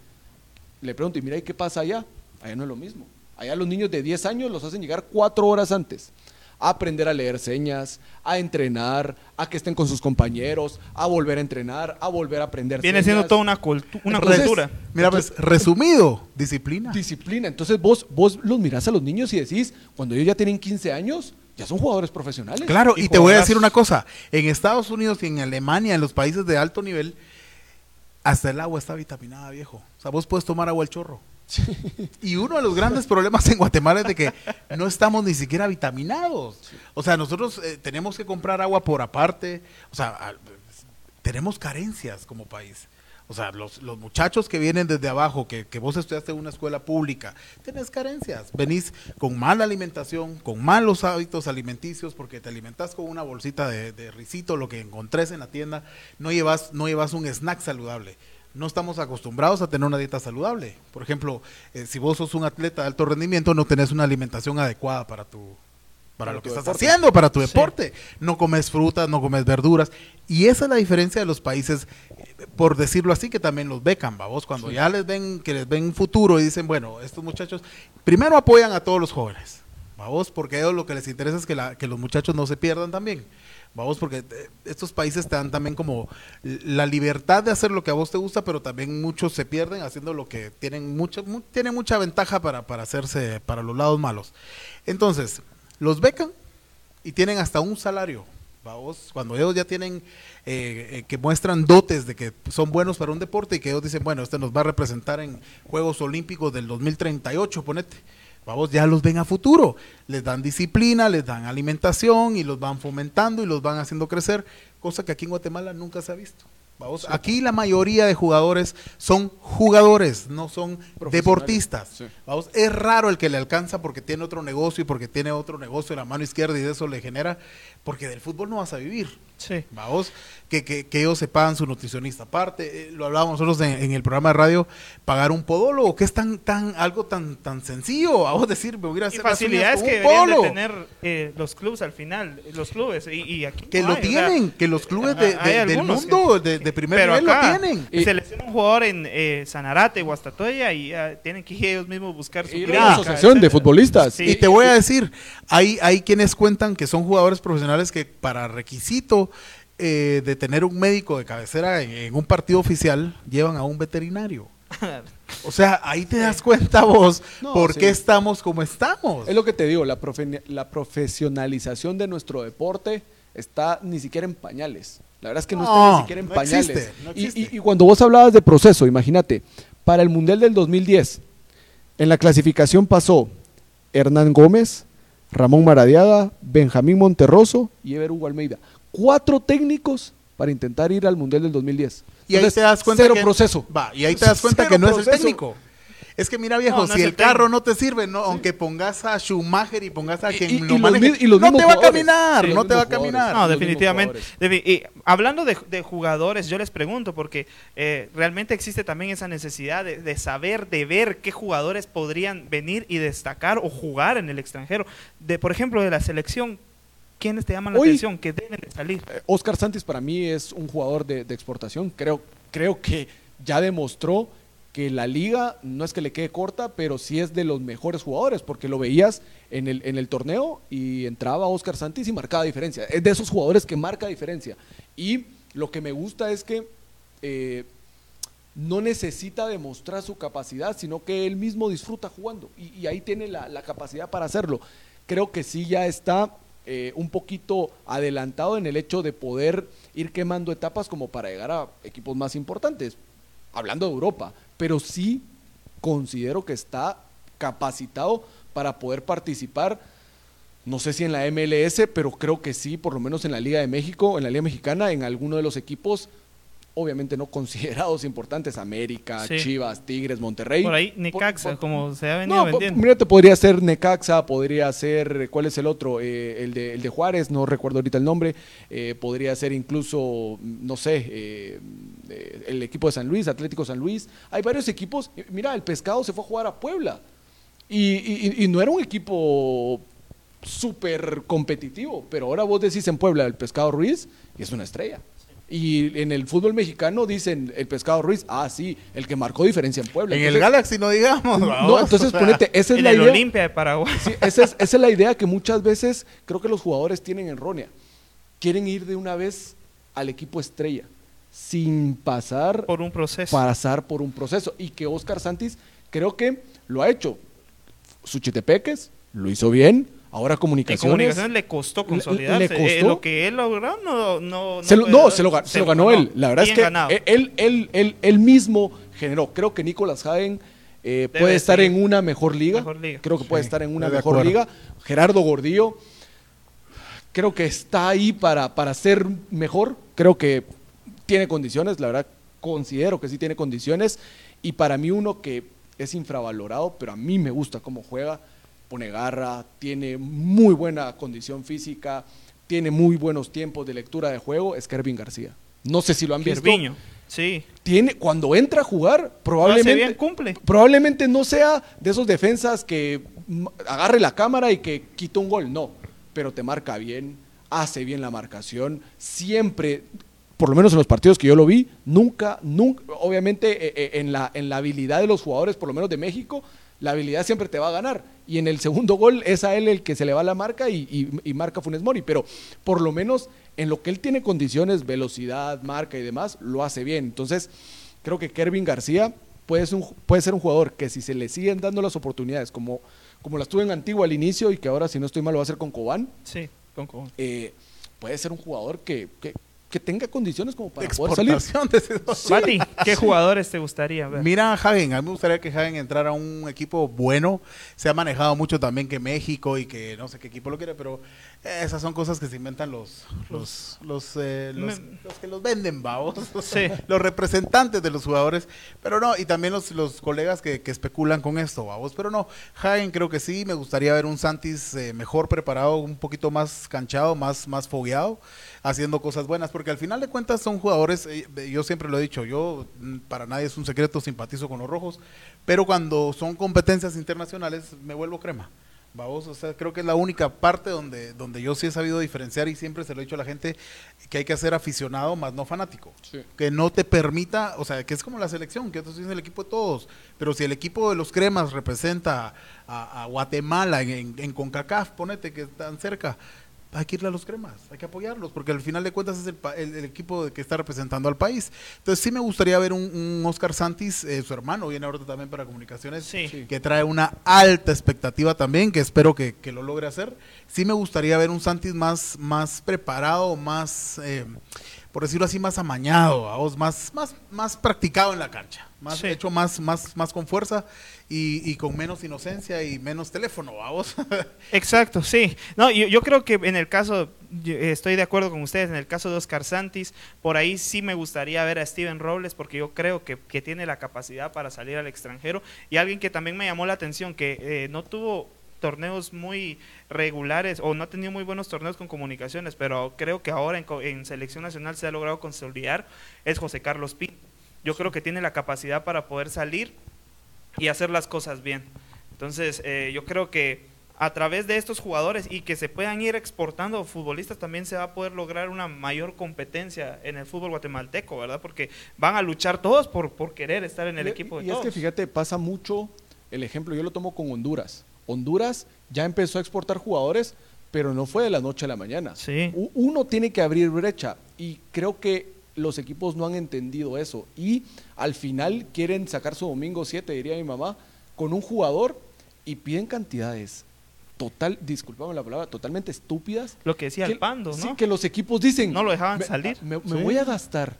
Le pregunto, y mira, ¿y qué pasa allá? Allá no es lo mismo. Allá los niños de 10 años los hacen llegar 4 horas antes. A aprender a leer señas, a entrenar, a que estén con sus compañeros, a volver a entrenar, a volver a aprender viene siendo toda una, cultu- una Res- cultura. Mira, pues, resumido, disciplina. disciplina. Entonces vos, vos los mirás a los niños y decís, cuando ellos ya tienen 15 años, ya son jugadores profesionales. Claro, y, te voy a decir una cosa. En Estados Unidos y en Alemania, en los países de alto nivel, hasta el agua está vitaminada, viejo. O sea, vos puedes tomar agua al chorro. Y uno de los grandes problemas en Guatemala es de que no estamos ni siquiera vitaminados. O sea, nosotros eh, tenemos que comprar agua por aparte. O sea, tenemos carencias como país. O sea, los, los muchachos que vienen desde abajo, que, que vos estudiaste en una escuela pública, tenés carencias. Venís con mala alimentación, con malos hábitos alimenticios, porque te alimentás con una bolsita de, de risito, lo que encontrés en la tienda, no llevas, no llevas un snack saludable. No estamos acostumbrados a tener una dieta saludable. Por ejemplo, eh, si vos sos un atleta de alto rendimiento, no tenés una alimentación adecuada para tu para, Para lo que estás deporte. haciendo, para tu deporte. No comes frutas, no comes verduras. Y esa es la diferencia de los países, por decirlo así, que también los becan, vos Cuando ya les ven, que les ven futuro y dicen, bueno, estos muchachos, primero apoyan a todos los jóvenes. Vamos, porque a ellos lo que les interesa es que, la- que los muchachos no se pierdan también. Vamos, porque eh, estos países te dan también como la libertad de hacer lo que a vos te gusta, pero también muchos se pierden haciendo lo que tienen mucha, mu- tienen mucha ventaja para, para hacerse, para los lados malos. Entonces, los becan y tienen hasta un salario. Vamos, cuando ellos ya tienen, eh, eh, que muestran dotes de que son buenos para un deporte y que ellos dicen, bueno, este nos va a representar en Juegos Olímpicos del 2038, ponete. Vamos, ya los ven a futuro. Les dan disciplina, les dan alimentación y los van fomentando y los van haciendo crecer, cosa que aquí en Guatemala nunca se ha visto. Vamos, aquí la mayoría de jugadores son jugadores, no son deportistas. Sí. Vamos, es raro el que le alcanza porque tiene otro negocio y porque tiene otro negocio en la mano izquierda y de eso le genera, porque del fútbol no vas a vivir. Sí. Vamos, que, que, que ellos se pagan su nutricionista aparte, eh, lo hablábamos nosotros en, en el programa de radio, pagar un podólogo, que es tan, tan, algo tan, tan sencillo, vamos a decir, me voy a Y hacer las facilidades que deberían de tener eh, los clubes al final, los clubes, y, y aquí Que no lo hay, o sea, tienen, que los clubes de- de- del mundo que- de, de primer pero nivel acá, lo tienen. Y- Se lesiona un jugador en eh, Sanarate, Guastatoya, y ah, tienen que ir ellos mismos buscar su Ir a clínica, la asociación de futbolistas. Sí. Y te voy a decir, hay, hay quienes cuentan que son jugadores profesionales que para requisito eh, de tener un médico de cabecera en, en un partido oficial, llevan a un veterinario. O sea, ahí te das cuenta vos No, por sí. qué estamos como estamos. Es lo que te digo, la, profe- la profesionalización de nuestro deporte está ni siquiera en pañales. La verdad es que no, está ni siquiera en no pañales. existe, no Y- existe. y, y cuando vos hablabas de proceso, imagínate, para el Mundial del 2010, en la clasificación pasó Hernán Gómez, Ramón Maradiaga, Benjamín Monterroso y Ever Hugo Almeida. Cuatro técnicos para intentar ir al Mundial del 2010. Y ahí te das cuenta cero que, proceso. Va, y ahí te das cuenta Cero que no es el proceso. técnico. Es que mira viejo, No, no si el, carro no te sirve, no, aunque pongas a Schumacher y pongas a quien y- lo y los maneje, mi- y los no te va a caminar, Sí, no te va a caminar. No, definitivamente. y hablando de, de jugadores, yo les pregunto, porque eh, realmente existe también esa necesidad de, de saber, de ver qué jugadores podrían venir y destacar o jugar en el extranjero. De, por ejemplo, de la selección, ¿quiénes te llaman la Hoy- atención? Que deben de salir. Eh, Oscar Santis para mí es un jugador de, de exportación. Creo, creo que ya demostró que la liga no es que le quede corta, pero sí es de los mejores jugadores, porque lo veías en el, en el torneo y entraba Oscar Santis y marcaba diferencia. Es de esos jugadores que marca diferencia. Y lo que me gusta es que eh, no necesita demostrar su capacidad, sino que él mismo disfruta jugando y, ahí tiene la, la capacidad para hacerlo. Creo que sí ya está eh, un poquito adelantado en el hecho de poder ir quemando etapas como para llegar a equipos más importantes, hablando de Europa, pero sí considero que está capacitado para poder participar no sé si en la MLS, pero creo que sí, por lo menos en la Liga de México, en la Liga Mexicana, en alguno de los equipos, obviamente no considerados importantes, América, Sí. Chivas, Tigres, Monterrey. Por ahí, Necaxa, por- como se ha venido No, vendiendo. mira, te podría ser Necaxa, podría ser, ¿cuál es el otro? Eh, el, de, el de Juárez, no recuerdo ahorita el nombre, eh, podría ser incluso, no sé, eh, eh, el equipo de San Luis, Atlético San Luis. Hay varios equipos, mira, el Pescado se fue a jugar a Puebla y, y- y no era un equipo súper competitivo, pero ahora vos decís en Puebla el Pescado Ruiz y es una estrella. Y en el fútbol mexicano dicen el Pescado Ruiz, ah, sí, el que marcó diferencia en Puebla. En el Galaxy no digamos. no, entonces o sea, ponete, esa es en la el idea. Olimpia de Paraguay. Sí, esa, es, esa es la idea que muchas veces creo que los jugadores tienen errónea. Quieren ir de una vez al equipo estrella, sin pasar, por un proceso. pasar por un proceso. Y que Oscar Santis creo que lo ha hecho. Suchitepeques lo hizo bien. Ahora En comunicaciones. comunicaciones le costó consolidarse. le Eh, costó. lo que él logró no, no, Se lo- no, se lo, ga- se lo ganó él. La verdad Bien es que ganado. él, él, él, él- él mismo generó. Creo que Nicolás Hagen eh, puede estar en una mejor liga. Mejor liga. Creo que puede Sí, estar en una mejor acuerdo. liga. Gerardo Gordillo, creo que está ahí para, para ser mejor. Creo que tiene condiciones, la verdad, considero que sí tiene condiciones. Y para mí, uno que es infravalorado, pero a mí me gusta cómo juega, pone garra, tiene muy buena condición física, tiene muy buenos tiempos de lectura de juego, es Kervin García. No sé si lo han visto. Gerviño. Sí. Tiene, cuando entra a jugar, probablemente, bien, cumple. probablemente no sea de esos defensas que agarre la cámara y que quita un gol, no, pero te marca bien, hace bien la marcación, siempre, por lo menos en los partidos que yo lo vi, nunca, nunca, obviamente eh, eh, en, la, en la habilidad de los jugadores, por lo menos de México, la habilidad siempre te va a ganar. Y en el segundo gol es a él el que se le va la marca y, y- y marca Funes Mori, pero por lo menos en lo que él tiene condiciones, velocidad, marca y demás, lo hace bien. Entonces, creo que Kervin García puede ser un, puede ser un jugador que si se le siguen dando las oportunidades, como, como las tuvo en Antigua al inicio y que ahora, si no estoy mal, lo va a hacer con Cobán, Sí, con, con- eh, puede ser un jugador que, que, que tenga condiciones como para De poder salir. exportación de esos- Mati, ¿qué jugadores te gustaría ver? Mira a Hagen, a mí me gustaría que Hagen entrara a un equipo bueno. Se ha manejado mucho también que México y que no sé qué equipo lo quiere, pero esas son cosas que se inventan los los los, eh, los, que los venden, vamos. Sí. los representantes de los jugadores, pero no, y también los, los colegas que, que especulan con esto, vamos. Pero no, Hagen creo que sí, me gustaría ver un Santis eh, mejor preparado, un poquito más canchado, más, más fogueado, haciendo cosas buenas, porque al final de cuentas son jugadores, eh, yo siempre lo he dicho, yo mm, para nadie es un secreto, simpatizo con los rojos, pero cuando son competencias internacionales me vuelvo crema. Vamos, o sea, creo que es la única parte donde, donde yo sí he sabido diferenciar y siempre se lo he dicho a la gente que hay que ser aficionado más no fanático. Sí. Que no te permita, o sea, que es como la selección, que esto sí es el equipo de todos, pero si el equipo de los cremas representa a, a Guatemala en, en, en CONCACAF, ponete que están cerca, hay que irle a los cremas, hay que apoyarlos, porque al final de cuentas es el, pa- el- el equipo que está representando al país. Entonces sí me gustaría ver un, un Oscar Santis, eh, su hermano, viene ahorita también para comunicaciones, Sí. que trae una alta expectativa también, que espero que, que lo logre hacer. Sí me gustaría ver un Santis más, más preparado, más, eh, por decirlo así, más amañado, vamos, más, más, más practicado en la cancha, más Sí. hecho más, más, más con fuerza y, y con menos inocencia y menos teléfono, vamos. Exacto, sí. No, yo, yo creo que en el caso, eh, estoy de acuerdo con ustedes, en el caso de Oscar Santis, por ahí sí me gustaría ver a Steven Robles porque yo creo que, que tiene la capacidad para salir al extranjero y alguien que también me llamó la atención, que eh, no tuvo torneos muy regulares o no ha tenido muy buenos torneos con comunicaciones, pero creo que ahora en, en selección nacional se ha logrado consolidar, es José Carlos Pinto. Yo creo que tiene la capacidad para poder salir y hacer las cosas bien. Entonces, eh, yo creo que a través de estos jugadores y que se puedan ir exportando futbolistas, también se va a poder lograr una mayor competencia en el fútbol guatemalteco, ¿verdad? Porque van a luchar todos por, por querer estar en el Y- equipo de y es todos. que fíjate, pasa mucho el ejemplo, yo lo tomo con Honduras. Honduras ya empezó a exportar jugadores, pero no fue de la noche a la mañana. Sí. Uno tiene que abrir brecha y creo que los equipos no han entendido eso y al final quieren sacar su domingo 7, diría mi mamá, con un jugador y piden cantidades total, disculpame la palabra, totalmente estúpidas. Lo que decía que- el Pando, ¿no? Sí, que los equipos dicen. No lo dejaban "Me- salir". Me, me Sí. voy a gastar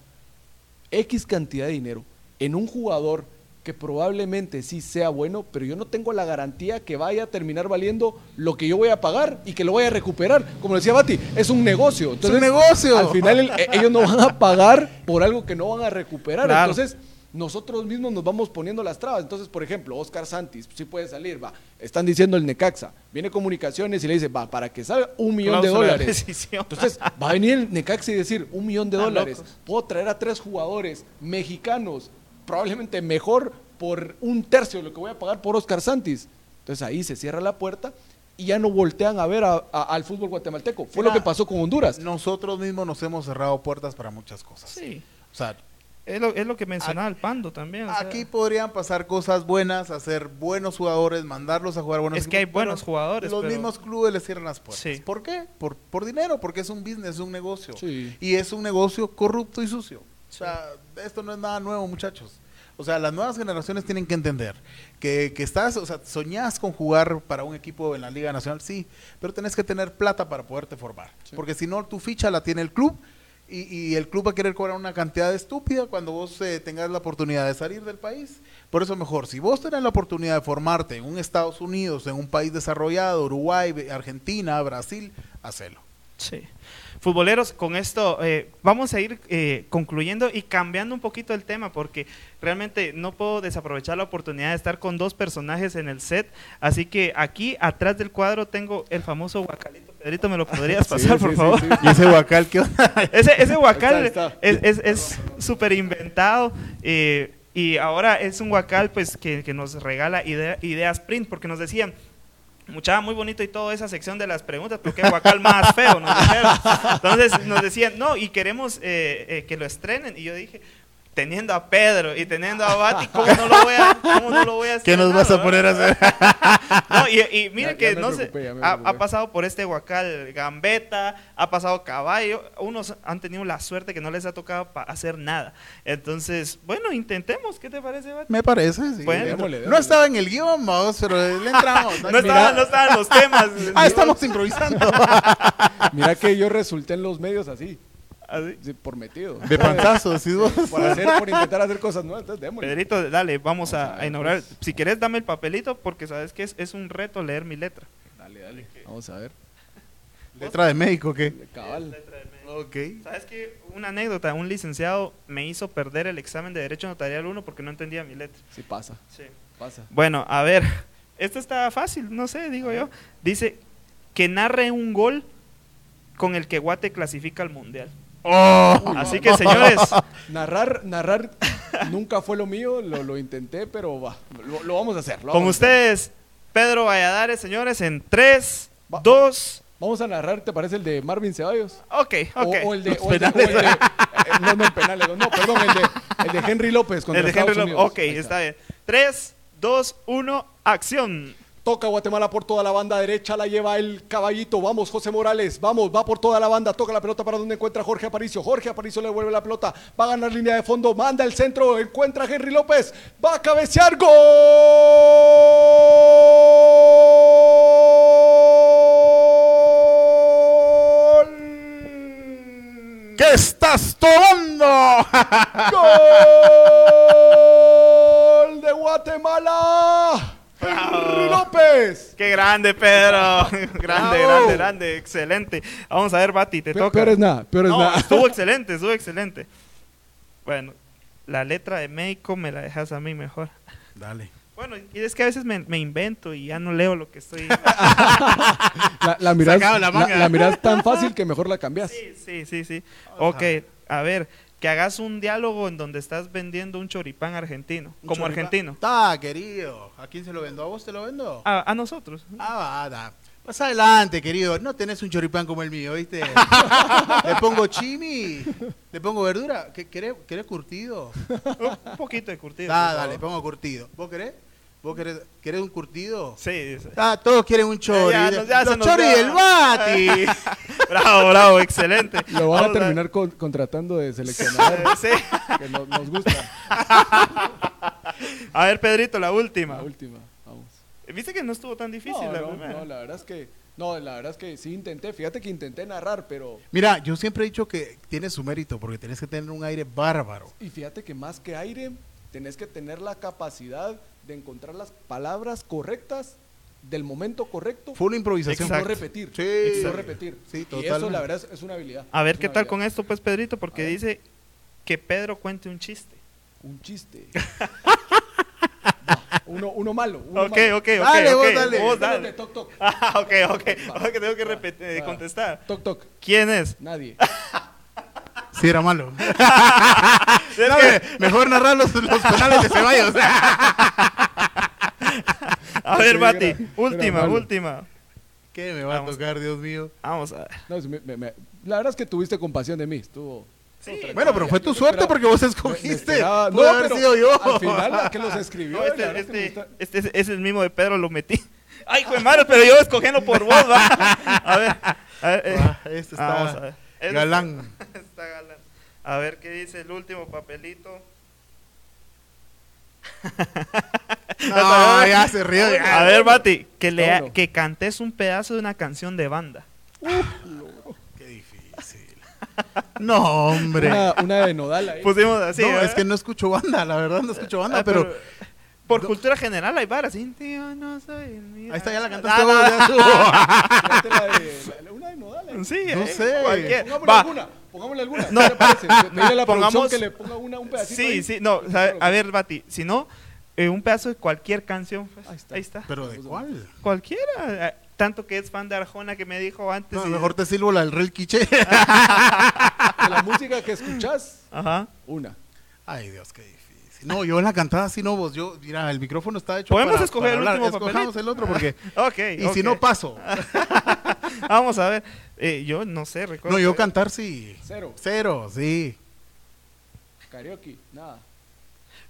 X cantidad de dinero en un jugador que probablemente sí sea bueno, pero yo no tengo la garantía que vaya a terminar valiendo lo que yo voy a pagar y que lo voy a recuperar. Como decía Bati, es un negocio. Entonces, negocio. Al final el- e- ellos no van a pagar por algo que no van a recuperar. Claro. Entonces, nosotros mismos nos vamos poniendo las trabas. Entonces, por ejemplo, Oscar Santis, sí puede salir, va. Están diciendo el Necaxa. Viene comunicaciones y le dice, va, para que salga un millón de Cláusula de dólares. Entonces, va a venir el Necaxa y decir, un millón de dólares. locos. Puedo traer a tres jugadores mexicanos, probablemente mejor por un tercio de lo que voy a pagar por Oscar Santis. Entonces ahí se cierra la puerta y ya no voltean a ver a- a- al fútbol guatemalteco. Fue Mira, lo que pasó con Honduras. Nosotros mismos nos hemos cerrado puertas para muchas cosas. Sí. O sea, Es lo, es lo que mencionaba el Pando también. o sea, Aquí podrían pasar cosas buenas, hacer buenos jugadores, mandarlos a jugar buenos Es que hay buenos jugadores, Los pero- mismos clubes les cierran las puertas. Sí. ¿Por qué? Por, por dinero, porque es un business, es un negocio. Sí. Y es un negocio corrupto y sucio. O sea, esto no es nada nuevo, muchachos. O sea, las nuevas generaciones tienen que entender que, que estás, o sea, soñás con jugar para un equipo en la Liga Nacional, sí, pero tenés que tener plata para poderte formar. Porque si no, tu ficha la tiene el club y, y el club va a querer cobrar una cantidad estúpida cuando vos eh, tengas la oportunidad de salir del país. Por eso mejor, si vos tenés la oportunidad de formarte en un Estados Unidos, en un país desarrollado, Uruguay, Argentina, Brasil, hacelo. Sí. Futboleros, con esto eh, vamos a ir eh, concluyendo y cambiando un poquito el tema porque realmente no puedo desaprovechar la oportunidad de estar con dos personajes en el set. Así que aquí atrás del cuadro tengo el famoso guacalito. Pedrito, ¿me lo podrías pasar, sí, por sí, favor? sí. ¿Y ese huacal qué onda? Ese, ese guacal está, es es- es súper inventado eh, y ahora es un guacal pues que, que nos regala idea- ideas print porque nos decían Muchacha, muy bonito y toda esa sección de las preguntas, pero qué guacal más feo, nos dijeron. Entonces nos decían, no, y queremos eh, eh, que lo estrenen. Y yo dije, teniendo a Pedro y teniendo a Bati, ¿cómo no lo voy a, cómo no lo voy a ¿Qué nos vas a poner a hacer? No, y, y mire Ya- que no sé, ha, pasado por este huacal Gambeta, ha pasado Caballo, unos han tenido la suerte que no les ha tocado pa- hacer nada. Entonces, bueno, intentemos, ¿qué te parece, Bati? Me parece, sí. Bueno. Démosle, no estaba en el guion, vamos, pero le entramos. No estaban, no estaban los temas. Ah, estamos improvisando. Mira que yo resulté en los medios así, Así. sí, por metido. De pantazo, ¿sí vos? Por, hacer, por intentar hacer cosas nuevas, entonces démosle. Pedrito, dale, vamos, a, inaugurar. pues. Si quieres, dame el papelito porque sabes que es, es un reto leer mi letra. Dale, dale. Vamos a ver. Letra de médico, ¿qué? Cabal. Ok. ¿Sabes qué? Una anécdota, un licenciado me hizo perder el examen de Derecho Notarial 1 porque no entendía mi letra. Sí pasa, Sí. pasa. Bueno, a ver, esto está fácil, no sé, digo yo. Dice que narre un gol con el que Guate clasifica al Mundial. Oh. Así que, señores, Narrar, narrar nunca fue lo mío, lo, lo intenté, pero va, lo, lo vamos a hacer. lo con vamos a hacer. ustedes, Pedro Valladares, señores, en 3, Va- 2, Vamos a narrar, ¿te parece el de Marvin Ceballos? ok, O- ok. O, el de, Los o el de- o el de- eh, no, no, el penales, no, perdón, el de, el de Henry López contra El de Henry López. Ok, Ahí está bien. 3, 2, 1, acción. Toca Guatemala por toda la banda derecha, la lleva el caballito. Vamos, José Morales, vamos, va por toda la banda. Toca la pelota para donde encuentra Jorge Aparicio. Jorge Aparicio le devuelve la pelota, va a ganar línea de fondo, manda el centro, encuentra a Henry López, va a cabecear, ¡Gol! ¿Qué estás tomando? ¡Gol de Guatemala! Henry López. Qué grande, Pedro. grande, Bravo. grande, grande. Excelente. Vamos a ver, Bati, te Pe- toca. peor es nada, peor es No, nada. estuvo excelente, estuvo excelente. Bueno, la letra de México me la dejas a mí mejor. Dale. Bueno, y es que a veces me, me invento y ya no leo lo que estoy. La, la la la, manga. la mirás tan fácil que mejor la cambias. sí, sí, sí, sí. Ok, a ver, que hagas un diálogo en donde estás vendiendo un choripán argentino, Un como choripán. argentino. Está, querido. ¿A quién se lo vendo? ¿A vos te lo vendo? A, a nosotros. Ah, va, da. Pasa adelante, querido. No tenés un choripán como el mío, ¿viste? le pongo chimi, le pongo verdura. ¿Qué, querés, ¿Querés curtido? Un poquito de curtido. Ah, dale, favor. pongo curtido. ¿Vos querés? ¿Vos querés, querés un curtido? Sí, sí. Ah, todos quieren un chori. Ya, ya, ya se Los va. del Bati. bravo, bravo, excelente. Lo van a terminar con- contratando de seleccionador, sí. que no- nos gusta. A ver, Pedrito, la última. La última, vamos. Viste que no estuvo tan difícil No, la no, primera. no, la verdad es que, no, la verdad es que sí intenté. Fíjate que intenté narrar, pero Mira, yo siempre he dicho que tiene su mérito porque tenés que tener un aire bárbaro. y fíjate que más que aire tenés que tener la capacidad de encontrar las palabras correctas del momento correcto Fue una y improvisación. no Exacto. repetir. Sí. y no repetir. Sí, Y eso la verdad es, es una habilidad. A ver qué tal habilidad. con esto, pues, Pedrito, porque dice que Pedro cuente un chiste. Un chiste. Uno, uno malo. Uno Ok, malo. ok, ok. Dale, vos ok, dale. vos dale. toc toc. Ah, ok, ok. Va. Ahora que tengo que repetir, Va. contestar. Toc toc. ¿Quién es? Nadie. Sí, era malo. No, que- mejor narrar los, los penales de Ceballos. a ver, Bati, era- última, era última. ¿Qué me va Vamos. a tocar, Dios mío? Vamos a ver. No, sí, me- me- me- la verdad es que tuviste compasión de mí. Estuvo. Sí. Bueno, pero fue tu suerte esperaba- porque vos escogiste. esperaba- Pudo haber pero sido yo. Al final, la que los escribió. No, este, es este, este es, es el mismo de Pedro, lo metí. Ay, de madre, pero yo escogiendo por vos, va. A ver, a ver. eh, Ah, este está vamos a ver. Galán. Está galán. A ver qué dice el último papelito. No, ya se ya. A ver, Bati, que, le que cantes un pedazo de una canción de banda. Qué difícil. No, hombre. Una, una de nodal ahí. Pusimos así. no, ¿verdad? es que no escucho banda, la verdad no escucho banda, Ah, pero, Por cultura general hay varas. Tío, no soy ahí está, ya la cantaste Ah, vos, una de nodal ahí. Sí, No eh, sé. cualquier- Va. alguna. Pongámosle alguna. No. ¿Qué parece? Pedirle a la Pongamos- que le ponga una, un pedacito. Sí, ahí. sí, no. o sea, a ver, Bati, si no, eh, un pedazo de cualquier canción. pues, Ahí está. Ahí está. ¿Pero de cuál? Cualquiera. eh, Tanto que es fan de Arjona que me dijo antes. No, y- mejor te silbo la del Real Quiche. De la música que escuchás, Ajá. una. Ay, Dios, qué difícil. No, yo en la cantada sí no, vos. Yo, mira, el micrófono está hecho Podemos para, escoger para el hablar. último Escojamos papelito. el otro porque... Ok. Y si no, paso. Vamos a ver. Eh, yo no sé, recuerdo. No, yo que- cantar sí. Cero. Cero, sí. Karaoke, nada.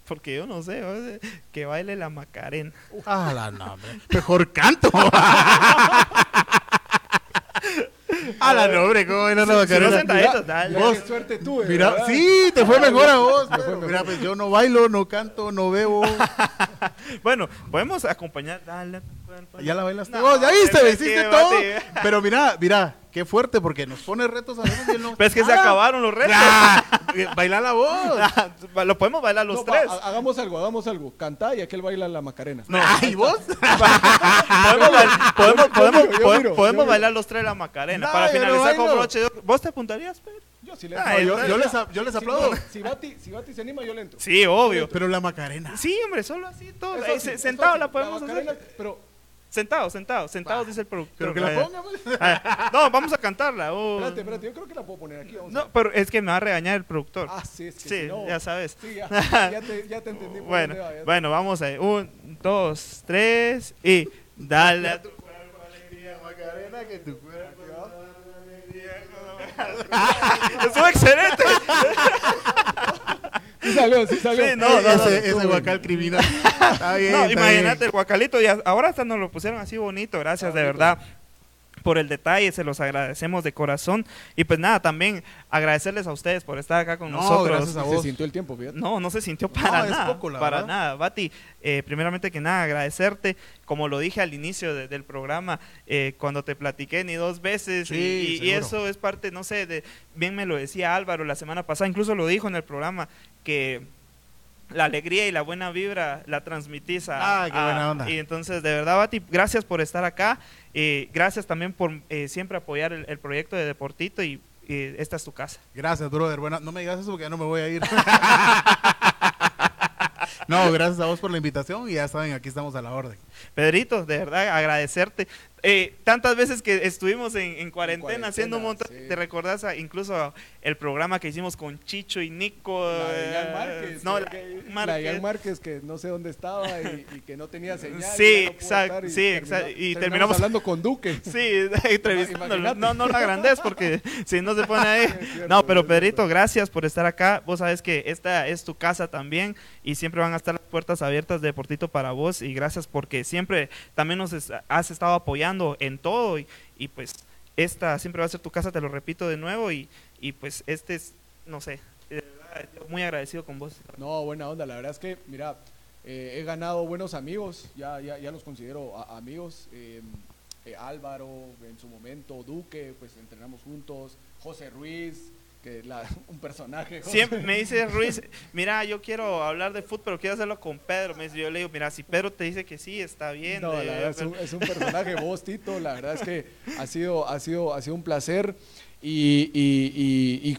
Porque yo no sé, que baile la Macarena. Ah, la no, hombre. Mejor canto. A la no, hombre, ¿cómo era la Si no Macarena? Mira Vos- qué suerte tuve. Mira, ¿verdad? sí, te fue mejor a vos. Pero mejor. Mira, pues yo no bailo, no canto, no bebo. Bueno, podemos acompañar. Dale. Ya la bailaste No, vos, ya viste, me hiciste todo. Pero mira, mira, qué fuerte porque nos pone retos a veces y no. Pero es que se Ah, acabaron los retos. ah, Baila la voz. Lo podemos bailar los No, tres. ha- hagamos algo, hagamos algo. Cantá y aquel baila la Macarena. Ay, vos. podemos bailar los tres la Macarena. No, para no finalizar con broche. de. ¿Vos te apuntarías, Pedro? Yo sí le Ah, No, yo, yo les, yo les aplaudo. Si Bati, si Bati se anima, yo le entro. Sí, obvio. Pero la Macarena. Sí, hombre, solo así todo. Eso Eh, sí, se- eso sentado la podemos Macarena, hacer. Pero, Sentado, sentado, sentados, dice el productor. Pero que la ponga, pues. ah, No, vamos a cantarla. oh. espérate, espérate, yo creo que la puedo poner aquí. Vamos No, pero es que me va a regañar el productor. Ah, sí, es que sí, si no- ya sabes. Sí, ya, ya te, ya te entendí. por Bueno, dónde va, ya- bueno, vamos a. Un, dos, tres y dale a tu cuerpo alegría, Macarena, que tu cuerpo. Estuvo excelente. Sí salió, sí salió. Sí, no, no, no. ese, ese guacal criminal. Está bien. No, está imagínate bien. el guacalito. Y ahora hasta nos lo pusieron así bonito. Gracias, de verdad. Por el detalle, se los agradecemos de corazón. Y pues nada, también agradecerles a ustedes por estar acá con No, nosotros. gracias a Se sintió el tiempo, fíjate. No, no se sintió para es nada. poco, la para verdad. nada. Bati, eh, primeramente que nada, agradecerte. Como lo dije al inicio de- del programa, eh, cuando te platiqué ni dos veces. y- Sí, y, eso es parte, no sé, de, bien me lo decía Álvaro la semana pasada, incluso lo dijo en el programa, que la alegría y la buena vibra la transmitís a, Ah, qué a- buena onda. y entonces de verdad Bati gracias por estar acá eh, gracias también por eh, siempre apoyar el, el proyecto de Deportito y esta es tu casa Gracias, brother. Bueno, no me digas eso porque ya no me voy a ir. no, gracias a vos por la invitación y ya saben, aquí estamos a la orden. Pedrito, de verdad, agradecerte. Eh, tantas veces que estuvimos en, en cuarentena, cuarentena, haciendo un montón, sí. ¿te recordás a- incluso el programa que hicimos con Chicho y Nico? La de Márquez. no, la que- la Márquez. Que no sé dónde estaba y, y que no tenía señal. Sí, no exacto, sí, exacto, y terminamos terminamos- hablando con Duque. Sí, entrevistándolo. No, no la grandez porque si no se pone ahí. Cierto, No, pero Pedrito, gracias por estar acá. Vos sabes que esta es tu casa también y siempre van a estar las puertas abiertas de Deportito para vos y gracias porque siempre también nos has estado apoyando en todo y, y pues esta siempre va a ser tu casa, te lo repito de nuevo y, y pues este es, no sé, muy agradecido con vos. No, buena onda. La verdad es que, mira, eh, he ganado buenos amigos. Ya, ya, ya los considero amigos. Eh, eh, Álvaro, en su momento, Duque, pues entrenamos juntos. José Ruiz, que la, un personaje. José. Siempre me dice Ruiz, mira, yo quiero hablar de fútbol, pero quiero hacerlo con Pedro. Me dice, yo le digo, mira, si Pedro te dice que sí, está bien. No, eh, la verdad es un, es un personaje, vos, Tito, la verdad es que ha sido, ha sido, ha sido un placer y, y- y- y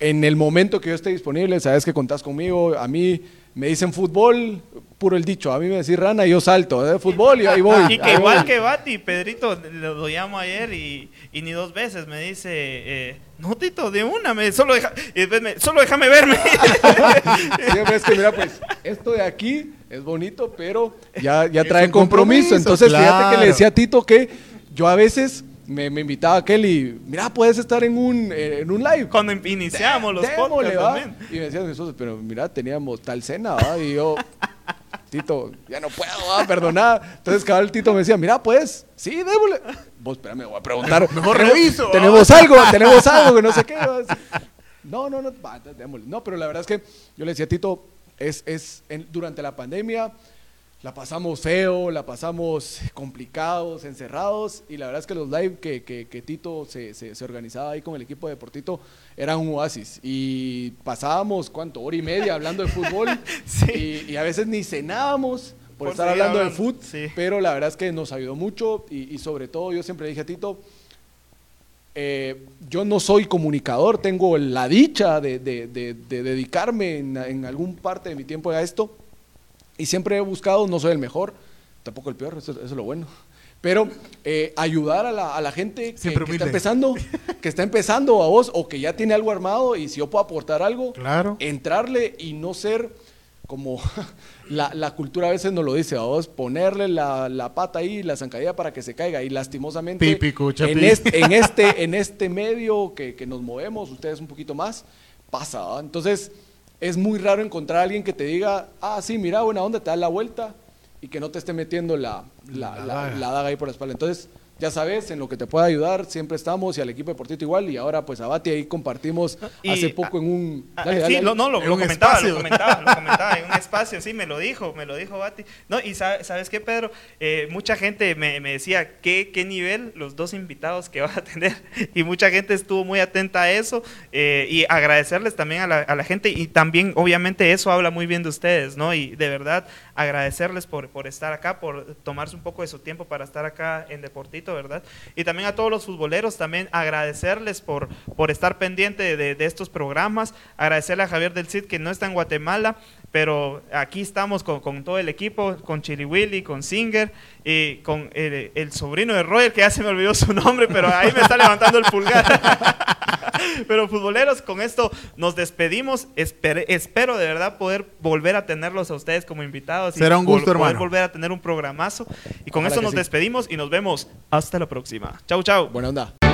en el momento que yo esté disponible, sabes que contás conmigo, a mí me dicen fútbol, puro el dicho, a mí me decís rana y yo salto, de fútbol y ahí voy. Y que igual voy. que Bati, Pedrito, lo, lo llamo ayer y, y ni dos veces me dice, eh, no Tito, de una, me, solo, deja, y después me- solo déjame verme. Siempre es que mira, pues esto de aquí es bonito, pero ya, ya trae compromiso. compromiso, Entonces, fíjate que le decía a Tito que yo a veces me, me invitaba a aquel y, mira, puedes estar en un, eh, en un live. Cuando iniciamos los Démosle, podcasts ¿va? también. Y me decían Jesús, pero mira, teníamos tal cena, ¿va? Y yo, Tito, ya no puedo, ¿va? Perdoná. Entonces, cada el Tito me decía, mira, pues, sí, démosle. Vos, espérame, voy a preguntar. Mejor Tenemos- reviso. Tenemos algo, tenemos algo, que no sé qué. No, no, no, démosle. No, pero la verdad es que yo le decía a Tito, es, es en- durante la pandemia la pasamos feo, la pasamos complicados, encerrados, y la verdad es que los live que, que- que Tito se, se- se organizaba ahí con el equipo de Deportito eran un oasis. Y pasábamos, ¿cuánto? Hora y media hablando de fútbol, Sí. y, y a veces ni cenábamos por, Por estar hablando de fútbol, sí. pero la verdad es que nos ayudó mucho, y, y sobre todo yo siempre dije a Tito, eh, yo no soy comunicador, tengo la dicha de, de- de- de dedicarme en, en algún parte de mi tiempo a esto y siempre he buscado, no soy el mejor, tampoco el peor, eso, eso es lo bueno, pero eh, ayudar a la, a la gente que, está empezando, que está empezando a vos o que ya tiene algo armado y si yo puedo aportar algo, Claro. entrarle y no ser como la, la cultura a veces nos lo dice a vos, ponerle la, la pata ahí, la zancadilla para que se caiga y lastimosamente Típico, en este, en este, en este medio que, que nos movemos, ustedes un poquito más, pasa. ¿va? Entonces, es muy raro encontrar a alguien que te diga, ah, sí, mira, buena onda, te da la vuelta y que no te esté metiendo la, la, La la- daga. la daga ahí por la espalda. Entonces, ya sabes, en lo que te pueda ayudar, siempre estamos y al equipo de Portito igual. Y ahora, pues, a Bati ahí compartimos Y- hace poco en un... Ah, Dale, dale, sí, dale. lo, no, lo, comentaba, lo comentaba, lo comentaba en un espacio, sí, me lo dijo, me lo dijo Bati. No, y sabe- sabes qué, Pedro, Eh, mucha gente me, me decía ¿qué, qué nivel los dos invitados que vas a tener, y mucha gente estuvo muy atenta a eso, eh, y agradecerles también a la, a la gente, y también, obviamente, eso habla muy bien de ustedes, ¿no? Y de verdad, agradecerles por, por estar acá, por tomarse un poco de su tiempo para estar acá en Deportito, ¿verdad? Y también a todos los futboleros, también agradecerles por, por estar pendiente de, de estos programas, agradecerle a Javier del Cid que no está en Guatemala, pero aquí estamos con, con todo el equipo, con Chili con Singer y con el, el sobrino de Roger, que ya se me olvidó su nombre, pero ahí me está levantando el pulgar. Pero futboleros, con esto nos despedimos. Espere- espero de verdad poder volver a tenerlos a ustedes como invitados. y Será un gusto, vol- poder hermano. volver a tener un programazo. Y con Ojalá esto nos sí. despedimos y nos vemos hasta la próxima. Chau, chau. Buena onda.